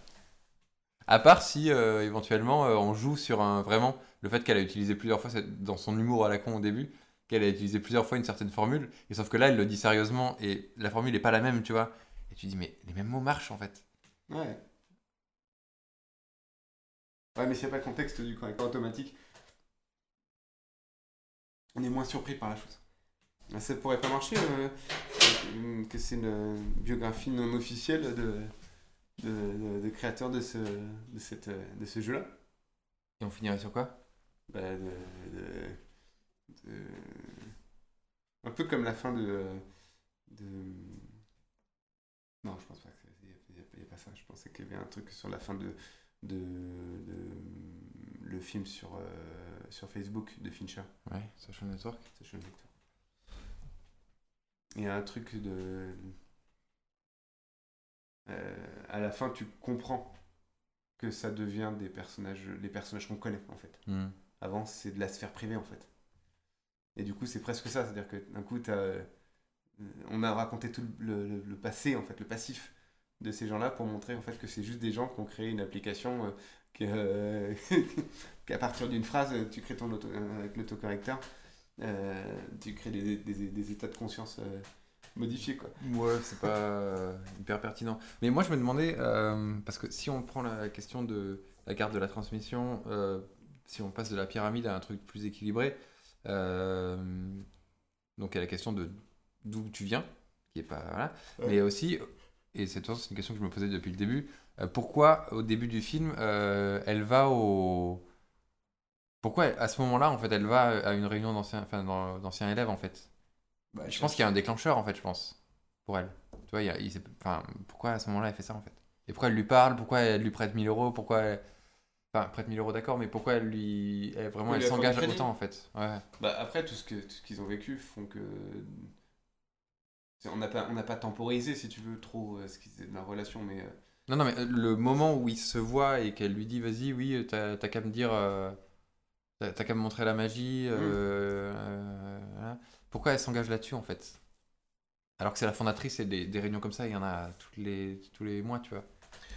À part si euh, éventuellement euh, on joue sur un vraiment le fait qu'elle a utilisé plusieurs fois cette- dans son humour à la con au début, qu'elle a utilisé plusieurs fois une certaine formule, et sauf que là elle le dit sérieusement et la formule n'est pas la même, tu vois. Et tu dis mais les mêmes mots marchent en fait. Ouais. Ouais, mais s'il n'y a pas le contexte du correcteur automatique, on est moins surpris par la chose. Ça pourrait pas marcher euh, que c'est une biographie non officielle de, de, de- de créateur de ce, de cette, de ce jeu-là. Et on finirait sur quoi? Bah, de, Un peu comme la fin de. de... Non, je pense pas que il n'y a pas ça. Je pensais qu'il y avait un truc sur la fin de, de, de- le film sur, euh, sur Facebook de Fincher. Ouais, Social Network. Social Network. Il y a un truc de. Euh, à la fin, tu comprends que ça devient des personnages, les personnages qu'on connaît en fait. Hmm. Avant, c'est de la sphère privée en fait. Et du coup, c'est presque ça. C'est-à-dire que d'un coup, euh, on a raconté tout le, le- le passé, en fait, le passif de ces gens-là pour montrer en fait que c'est juste des gens qui ont créé une application euh, euh, qu'à partir d'une phrase, tu crées ton auto, avec l'autocorrecteur, tu crées des, des- des états de conscience euh, modifiés quoi. Ouais, c'est pas euh, hyper pertinent. Mais moi, je me demandais, euh, parce que si on prend la question de la garde de la transmission, euh, si on passe de la pyramide à un truc plus équilibré, euh, donc il y a la question de d'où tu viens, qui est pas. Voilà. Ouais. Mais aussi, et c'est une question que je me posais depuis le début, euh, pourquoi au début du film, euh, elle va au. Pourquoi à ce moment-là, en fait, elle va à une réunion d'anciens enfin, d'an- d'anciens élèves, en fait? Bah, je pense qu'il y a un déclencheur en fait, je pense, pour elle. Tu vois, il y a- il enfin, pourquoi à ce moment-là elle fait ça en fait? Et pourquoi elle lui parle? Pourquoi elle lui prête 1000 euros? Pourquoi elle... Enfin, prête 1000 euros d'accord, mais pourquoi elle lui. Elle, vraiment, Oui, elle s'engage autant en fait? Ouais. Bah, après, tout ce qu'ils ont vécu font que. On n'a pas, on pas temporisé, si tu veux, trop euh, ce qui de la relation, mais. euh, Non, non, mais euh, le moment où ils se voient et qu'elle lui dit Vas-y, oui, t'as t'as qu'à me dire. euh, T'as qu'à me montrer la magie. euh, euh, voilà. Pourquoi elle s'engage là-dessus en fait? Alors que c'est la fondatrice et des, des réunions comme ça, il y en a toutes les, tous les mois, tu vois.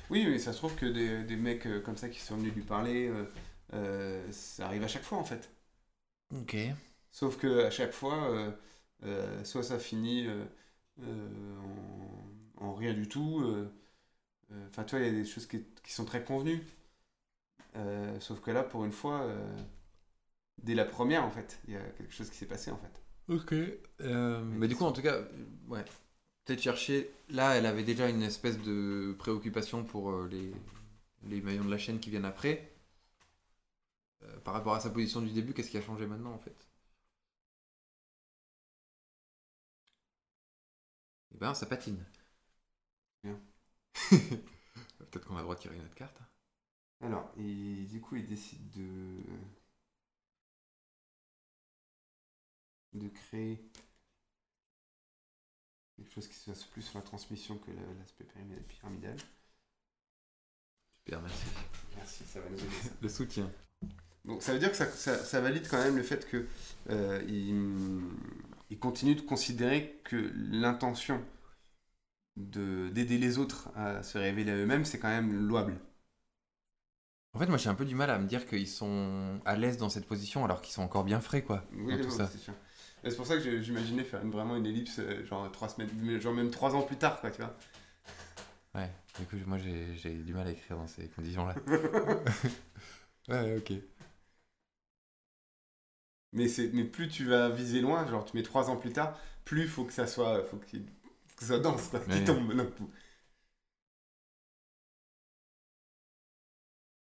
Oui, mais ça se trouve que des, des mecs euh, comme ça qui sont venus lui parler, ça arrive à chaque fois en fait. Ok. Sauf que à chaque fois, euh, euh, soit ça finit euh, en, en rien du tout. Enfin, tu vois, il y a des choses qui, qui sont très convenues. Sauf que là, pour une fois, dès la première, en fait, il y a quelque chose qui s'est passé en fait. Ok. mais du coup, en tout cas, euh, ouais. Peut-être chercher. Là, elle avait déjà une espèce de préoccupation pour euh, les, les maillons de la chaîne qui viennent après. Euh, par rapport à sa position du début, qu'est-ce qui a changé maintenant en fait? Eh ben, ça patine. Bien. Peut-être qu'on a le droit de tirer une autre carte. Alors, et du coup, il décide de. De créer quelque chose qui se passe plus sur la transmission que la- l'aspect pyramid- pyramidal. Super, merci. Merci, ça va nous aider. ça. Le soutien. Donc, ça veut dire que ça, ça- ça valide quand même le fait que euh, il, il continue de considérer que l'intention de- d'aider les autres à se révéler à eux-mêmes, c'est quand même louable. En fait, moi, j'ai un peu du mal à me dire qu'ils sont à l'aise dans cette position alors qu'ils sont encore bien frais, quoi. Oui, dans tout oui, ça. c'est sûr. C'est pour ça que j'imaginais faire une- vraiment une ellipse, euh, genre trois semaines, genre même trois ans plus tard, quoi, tu vois. Ouais, du coup, moi j'ai du mal à écrire dans ces conditions-là. ouais, ok. Mais, c'est, mais plus tu vas viser loin, genre tu mets trois ans plus tard, plus il faut que ça soit, faut que ça dense, quoi, qu'il tombe d'un coup.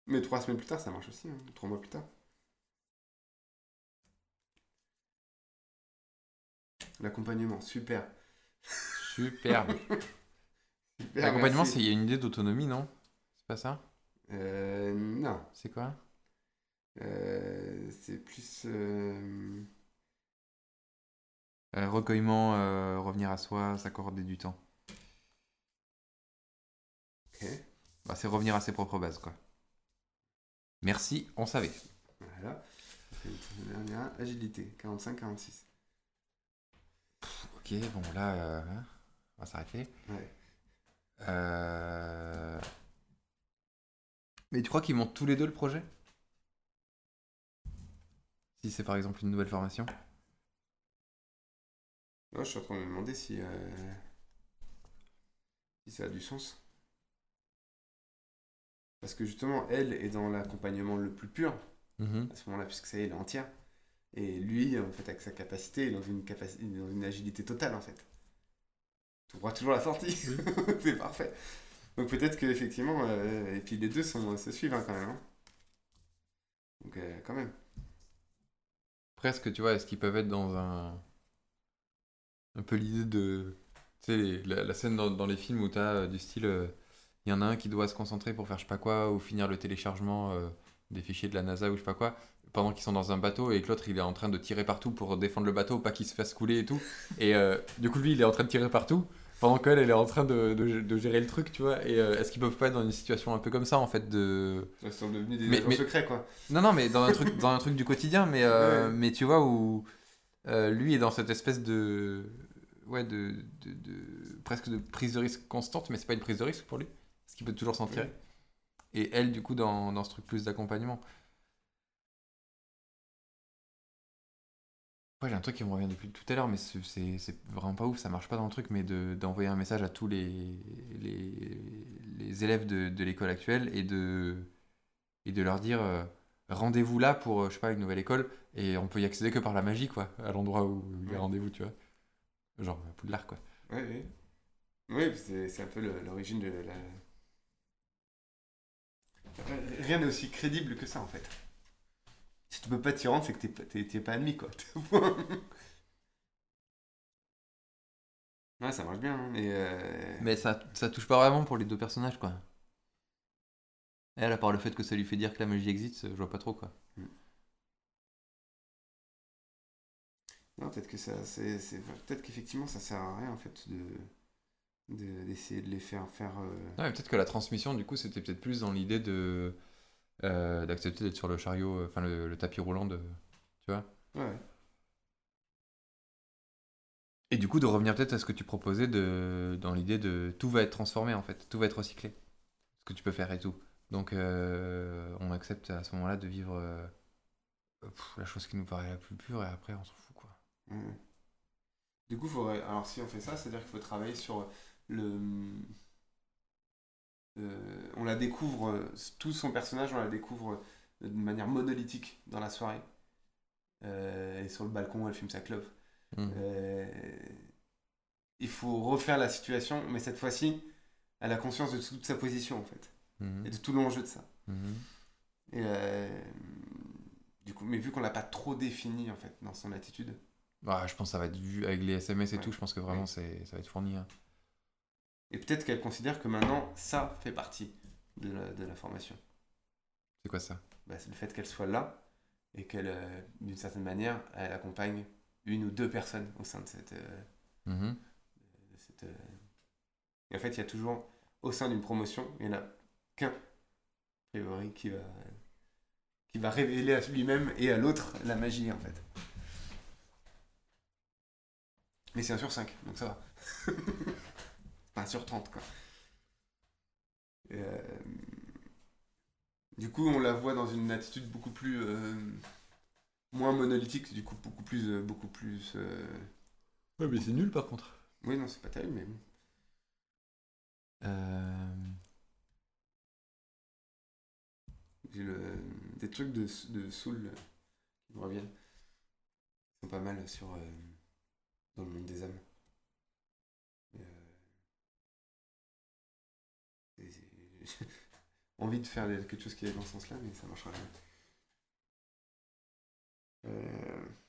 Mais trois semaines plus tard, ça marche aussi, hein, trois mois plus tard. L'accompagnement, super. Superbe. Super, L'accompagnement, merci. c'est il y a une idée d'autonomie, non? C'est pas ça? Euh, non. C'est quoi? Euh, c'est plus. euh, Recueillement, revenir à soi, s'accorder du temps. Ok. Bah, c'est revenir à ses propres bases, quoi. Merci, on savait. Voilà. C'est la dernière. Agilité, 45-46. Ok, bon là, euh, on va s'arrêter. Ouais. Euh, Mais tu crois qu'ils montent tous les deux le projet? Si c'est par exemple une nouvelle formation? Non, je suis en train de me demander si, euh, si ça a du sens. Parce que justement, elle est dans l'accompagnement le plus pur Mhm. à ce moment-là, puisque ça y est, elle est entière. Et lui, en fait, avec sa capacité, il est dans une, capacité, dans une agilité totale, en fait. Tu trouveras toujours la sortie. c'est parfait. Donc peut-être qu'effectivement, euh, et puis les deux sont, se suivent hein, quand même. hein. Donc euh, quand même. Presque, tu vois, est-ce qu'ils peuvent être dans un. Un peu l'idée de. Tu sais, les- la, la scène dans, dans les films où t'as euh, du style. euh, Il y en a un qui doit se concentrer pour faire je sais pas quoi, ou finir le téléchargement des fichiers de la NASA ou je sais pas quoi, pendant qu'ils sont dans un bateau et que l'autre il est en train de tirer partout pour défendre le bateau, pas qu'il se fasse couler et tout. Et euh, du coup, lui il est en train de tirer partout, pendant qu'elle elle est en train de, de- de gérer le truc, tu vois. Et euh, est-ce qu'ils peuvent pas être dans une situation un peu comme ça en fait de. Ils sont devenus des Mais- agents mais- secrets, quoi. Non, non, mais dans un truc, dans un truc du quotidien, mais, euh, Ouais. mais tu vois, où lui est dans cette espèce de. Ouais, de, de, de- presque de prise de risque constante, mais c'est pas une prise de risque pour lui, parce qu'il peut toujours s'en tirer. Ouais. Et elle, du coup, dans, dans ce truc plus d'accompagnement. Ouais, j'ai un truc qui me revient depuis tout à l'heure, mais c'est- vraiment pas ouf, ça marche pas dans le truc, mais de- d'envoyer un message à tous les, les, les élèves de, de l'école actuelle et de, et de leur dire euh, rendez-vous là pour, euh, je sais pas, une nouvelle école, et on peut y accéder que par la magie, quoi, à l'endroit où il y a Ouais. rendez-vous, tu vois. Genre à Poudlard, quoi. Oui, oui. Oui, c'est un peu l'origine de la. Rien n'est aussi crédible que ça en fait. Si tu peux pas t'y rendre, c'est que t'es pas- t'es t'es pas admis quoi. ouais, ça marche bien, hein, mais. euh, Mais ça, ça touche pas vraiment pour les deux personnages, quoi. Elle, à part le fait que ça lui fait dire que la magie existe, je vois pas trop, quoi. Non, peut-être que ça. c'est c'est- Peut-être qu'effectivement ça sert à rien en fait de de- d'essayer de, les faire faire. euh, Ouais, peut-être que la transmission, du coup, c'était peut-être plus dans l'idée de euh, d'accepter d'être sur le chariot, euh, enfin le, le tapis roulant de, tu vois. Ouais. Et du coup, de revenir peut-être à ce que tu proposais de, dans l'idée de tout va être transformé en fait, tout va être recyclé, ce que tu peux faire et tout. Donc, euh, on accepte à ce moment-là de vivre euh, pff, la chose qui nous paraît la plus pure et après on s'en fout quoi. Ouais. Du coup, faudrait... alors si on fait ça, c'est-à-dire qu'il faut travailler sur le. Euh, on la découvre, euh, tout son personnage, on la découvre de manière monolithique dans la soirée. Euh, et sur le balcon, elle fume sa clope. Euh, il faut refaire la situation, mais cette fois-ci, elle a conscience de toute sa position en fait, Mhm. et de tout l'enjeu de ça. Et euh, du coup, mais vu qu'on l'a pas trop défini en fait dans son attitude, Ah, je pense que ça va être vu avec les SMS et Ouais. tout, je pense que vraiment Ouais. c'est, ça va être fourni. hein. Et peut-être qu'elle considère que maintenant, ça fait partie de la, de la formation. C'est quoi ça? Bah, c'est le fait qu'elle soit là et qu'elle, euh, d'une certaine manière, elle accompagne une ou deux personnes au sein de cette. euh, Mhm. de cette, euh, Et en fait, il y a toujours, au sein d'une promotion, il n'y en a qu'un, a priori, qui va, qui va révéler à lui-même et à l'autre la magie, en fait. Mais c'est un sur 5, donc ça va. Sur 30, quoi. Euh, Du coup, on la voit dans une attitude beaucoup plus... euh, moins monolithique, du coup, beaucoup plus... euh, beaucoup plus Ouais, mais c'est nul par contre. Oui, non, c'est pas terrible, mais... J'ai le... des trucs de, de Soul qui me reviennent. Ils sont pas mal sur dans le monde des âmes. Et, euh, et- J'ai envie de faire quelque chose qui est dans ce sens-là, mais ça marchera jamais. Euh,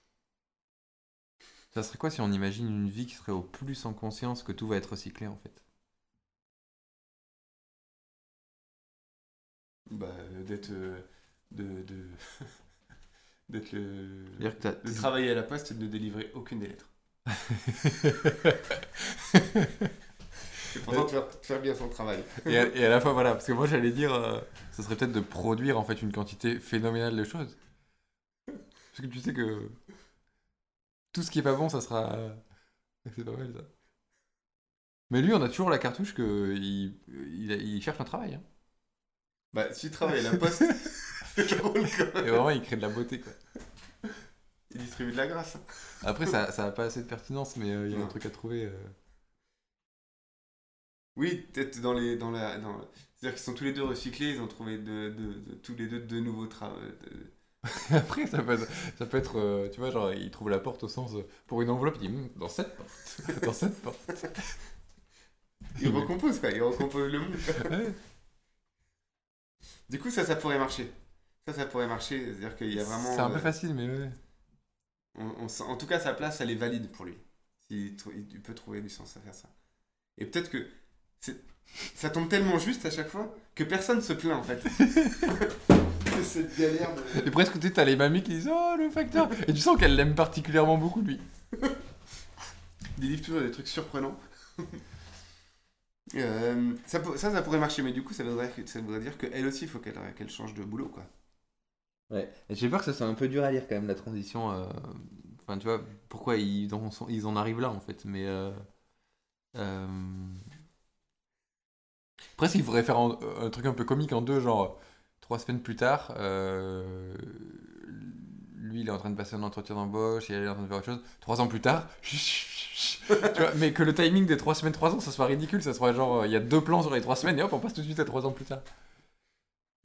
Ça serait quoi si on imagine une vie qui serait au plus en conscience que tout va être recyclé en fait? Bah, euh, d'être euh, de, de d'être le que de travailler à la poste et de ne délivrer aucune des lettres. Et pourtant de faire, de faire bien son travail. et, à, et à la fois, voilà, parce que moi j'allais dire, euh, ça serait peut-être de produire en fait une quantité phénoménale de choses. Parce que tu sais que tout ce qui est pas bon, ça sera C'est pas mal ça. Mais lui, on a toujours la cartouche que il, il, il cherche un travail. Hein. Bah, s'il travaille à la poste, c'est drôle quand même. Et vraiment, il crée de la beauté quoi. Il distribue de la grâce. Après, ça, ça a pas assez de pertinence, mais euh, il y a un truc à trouver. euh. Oui, peut-être dans les. Dans la, dans... C'est-à-dire qu'ils sont tous les deux recyclés, ils ont trouvé de, de- de- tous les deux de nouveaux travaux. Après, ça peut être, ça peut être euh, tu vois, genre, il trouve la porte au sens. euh, pour une enveloppe, il dit Hum, dans cette porte. dans cette porte. Ils recomposent quoi, ils recomposent le monde. Ouais. Du coup, ça, ça pourrait marcher. Ça, ça pourrait marcher. C'est-à-dire qu'il y a vraiment. C'est un peu euh, facile, mais ouais. on- on sent- en tout cas, sa place, elle est valide pour lui. Il, il peut trouver du sens à faire ça. Et peut-être que ça tombe tellement juste à chaque fois que personne se plaint en fait. de cette galère de. Et presque, tu sais, t'as les mamies qui disent Oh, le facteur Et tu sens qu'elle l'aime particulièrement beaucoup, lui. Des livres toujours des trucs surprenants. Euh, ça, ça, ça pourrait marcher, mais du coup, ça voudrait, ça voudrait dire qu'elle aussi, il faut qu'elle qu'elle change de boulot, quoi. Ouais, j'ai peur que ça soit un peu dur à lire quand même, la transition. euh, Enfin, tu vois, pourquoi ils en, sont- ils en arrivent là, en fait. Mais. Euh... Presque, il faudrait faire un, un truc un peu comique en deux, genre, trois semaines plus tard, euh, lui, il est en train de passer un entretien d'embauche, et elle est en train de faire autre chose. Trois ans plus tard, tu vois, mais que le timing des trois semaines, trois ans, ça soit ridicule, ça soit genre, il y a deux plans sur les trois semaines, et hop, on passe tout de suite à trois ans plus tard.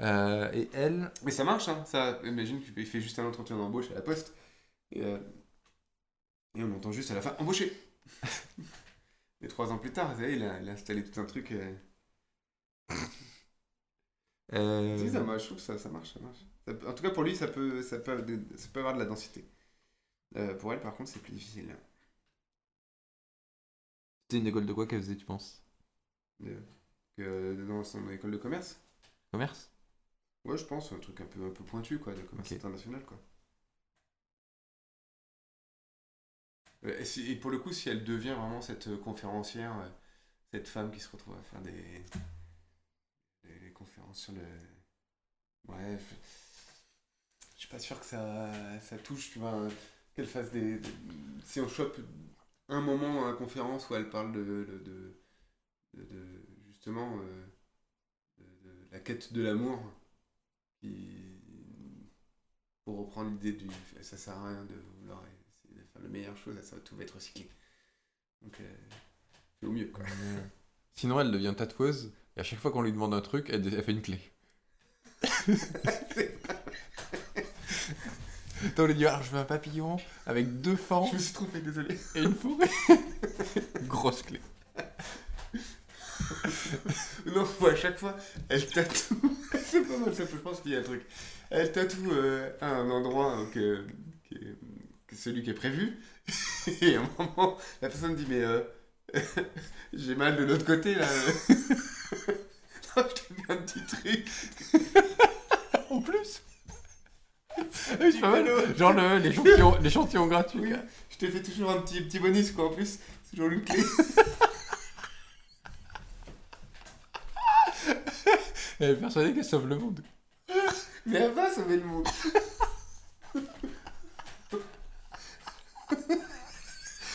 Euh, et elle, Mais ça marche, hein. Ça, imagine qu'il fait juste un entretien d'embauche à la poste. Et, euh, et on entend juste à la fin embauché. et trois ans plus tard, vous savez, il a, il a installé tout un truc. euh, euh, Si, ça marche, je trouve que ça, ça marche, ça marche. Ça peut- en tout cas, pour lui, ça peut, ça peut, ça peut avoir de la densité. Euh, pour elle, par contre, c'est plus difficile. C'était une école de quoi qu'elle faisait, tu penses? De- que dans son école de commerce? Commerce? Ouais, je pense, un truc un peu, un peu pointu, quoi, de commerce international, quoi. Euh, Et, si- et pour le coup, si elle devient vraiment cette conférencière, cette femme qui se retrouve à faire des conférences sur le... Ouais, je, suis pas sûr que ça, ça touche, tu vois, qu'elle fasse des, Si on chope un moment dans la conférence où elle parle de... de, de, justement... euh, de, la quête de l'amour, qui, pour reprendre l'idée du ça sert à rien de vouloir faire la meilleure chose, ça tout va être recyclé. Donc, euh, c'est au mieux. Sinon, elle devient tatoueuse, et à chaque fois qu'on lui demande un truc, elle, elle fait une clé. Lui dit, alors je veux un papillon avec deux fans Je me suis trompé, désolé. et une forêt. Grosse clé. Non, à chaque fois, elle tatoue. c'est pas mal, ça, je pense qu'il y a un truc. Elle tatoue euh, à un endroit euh, que, que celui qui est prévu. Et à un moment, la personne dit Mais euh, j'ai mal de l'autre côté là. non, je t'ai fait un petit truc. En plus C'est pas mal. Genre le- l'échantillon l'échantillon gratuit. Oui. quoi. Je t'ai fait toujours un petit, petit bonus quoi en plus. C'est toujours une clé. Elle est persuadée qu'elle sauve le monde. Mais elle va sauver le monde.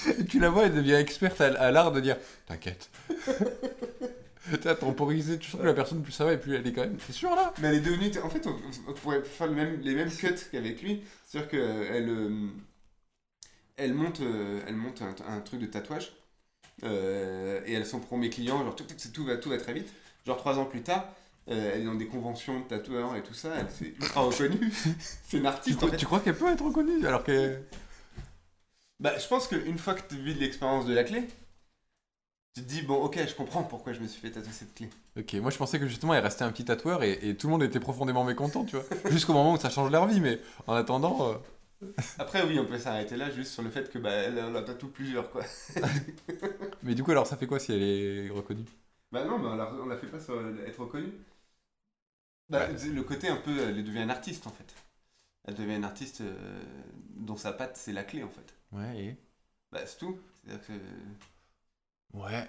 Tu la vois, elle devient experte à, à l'art de dire T'inquiète. T'as temporisé, tu sens que la personne, plus ça va, et plus elle est quand même. T'es sûr là Mais elle est devenue. En fait, on, on pourrait faire le même, les mêmes cuts qu'avec lui. C'est-à-dire qu'elle euh, elle monte, euh, elle monte un, un truc de tatouage. euh, et elle s'en promet client. Genre, tout, tout, tout va, tout va très vite. Genre, trois ans plus tard, euh, elle est dans des conventions de tatoueurs et tout ça. Elle s'est ultra reconnue. C'est une tu, artiste. en crois, fait. tu crois qu'elle peut être reconnue alors que. Bah, je pense qu'une fois que tu vis l'expérience de la clé, tu te dis, bon, ok, je comprends pourquoi je me suis fait tatouer cette clé. Ok, moi je pensais que justement elle restait un petit tatoueur et, et tout le monde était profondément mécontent, tu vois. Jusqu'au moment où ça change leur vie, mais en attendant. euh, Après, oui, on peut s'arrêter là juste sur le fait que bah, elle en a tatou plusieurs, quoi. Mais du coup, alors ça fait quoi si elle est reconnue? Bah non, bah, on la, fait pas sur être reconnue. Bah, Ouais. Le côté un peu, elle devient une artiste en fait. Elle devient une artiste euh, dont sa patte c'est la clé en fait. Ouais, et. Bah c'est tout. C'est-à-dire que. Ouais.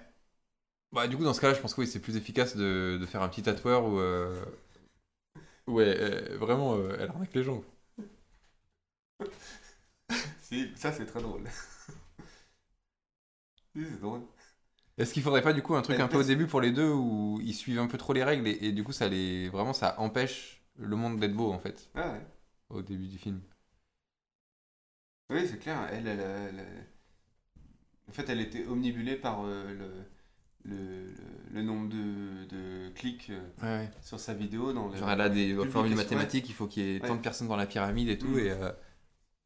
Bah, du coup, dans ce cas-là, je pense que oui, c'est plus efficace de, de faire un petit tatoueur où. euh, Ouais, euh, vraiment, euh, elle arnaque les gens. Si, ça c'est très drôle. Oui, c'est drôle. Est-ce qu'il faudrait pas du coup un truc un peu au début pour les deux où ils suivent un peu trop les règles et, et du coup ça les vraiment ça empêche le monde d'être beau en fait Ah ouais. au début du film? Oui, c'est clair. Elle, elle, elle- elle- En fait, elle était omnibulée par euh, le, le, le, le nombre de, de clics euh, Ouais, ouais. sur sa vidéo. Dans le... Genre elle a des formules mathématiques, il faut qu'il y ait tant de personnes dans la pyramide et tout Mm. et, euh,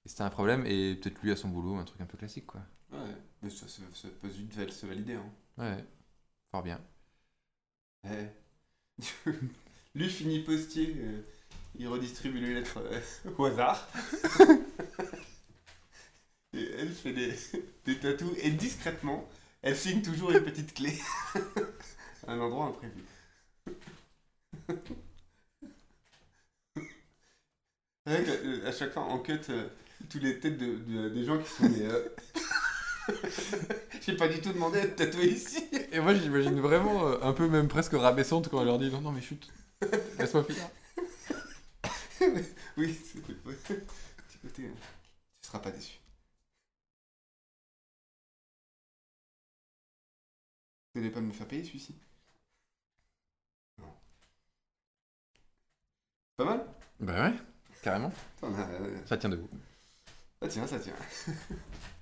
et c'était un problème et peut-être lui à son boulot un truc un peu classique quoi. Ouais, mais ça, ça, ça peut vite se valider. Hein. Ouais, fort bien. Ouais. Lui finit postier, euh, il redistribue les lettres euh, au hasard. et elle fait des, des tatous et discrètement, elle signe toujours une petite clé. à un endroit imprévu. C'est vrai que, euh, à chaque fois, on cut euh, tous les têtes de, de- des gens qui sont des. euh, J'ai pas du tout demandé à être tatoué ici. Et moi j'imagine vraiment euh, un peu même presque rabaissante quand elle leur dit non non mais chut, laisse-moi finir. Oui, c'est côté, tu seras pas déçu. Vous n'allez pas me faire payer celui-ci Non. Pas mal? Bah ouais, carrément. Euh, Ça tient debout. Ça tient, ça tient.